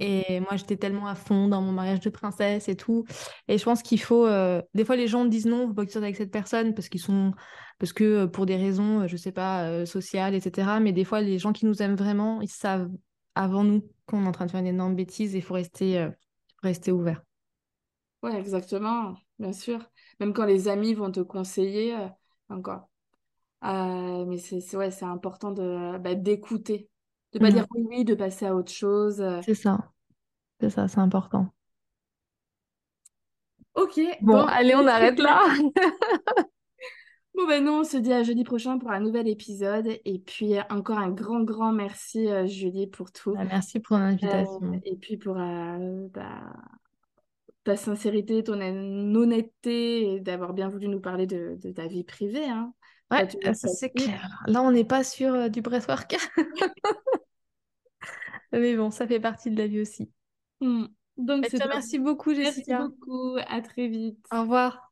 Et moi, j'étais tellement à fond dans mon mariage de princesse et tout. Et je pense qu'il faut. Euh, des fois, les gens disent non, faut pas que tu sortes avec cette personne parce qu'ils sont. Parce que euh, pour des raisons, je sais pas, euh, sociales, etc. Mais des fois, les gens qui nous aiment vraiment, ils savent avant nous qu'on est en train de faire une énorme bêtise et il faut rester, rester ouvert. Ouais, exactement, bien sûr. Même quand les amis vont te conseiller, encore. mais c'est ouais, c'est important de bah, d'écouter de pas dire oui, oui, de passer à autre chose. Euh. C'est ça. C'est ça, c'est important. Ok. Bon, allez, on arrête là. (laughs) bon, ben non, on se dit à jeudi prochain pour un nouvel épisode. Et puis, encore un grand, grand merci, euh, Julie, pour tout. Bah, merci pour l'invitation. Euh, et puis, pour bah, ta sincérité, ton honnêteté et d'avoir bien voulu nous parler de, ta vie privée. Hein. Ouais, c'est clair. Là, on n'est pas sur du breathwork. (laughs) Mais bon, ça fait partie de la vie aussi. Hmm. Donc, merci beaucoup, Jessica. Merci beaucoup. À très vite. Au revoir.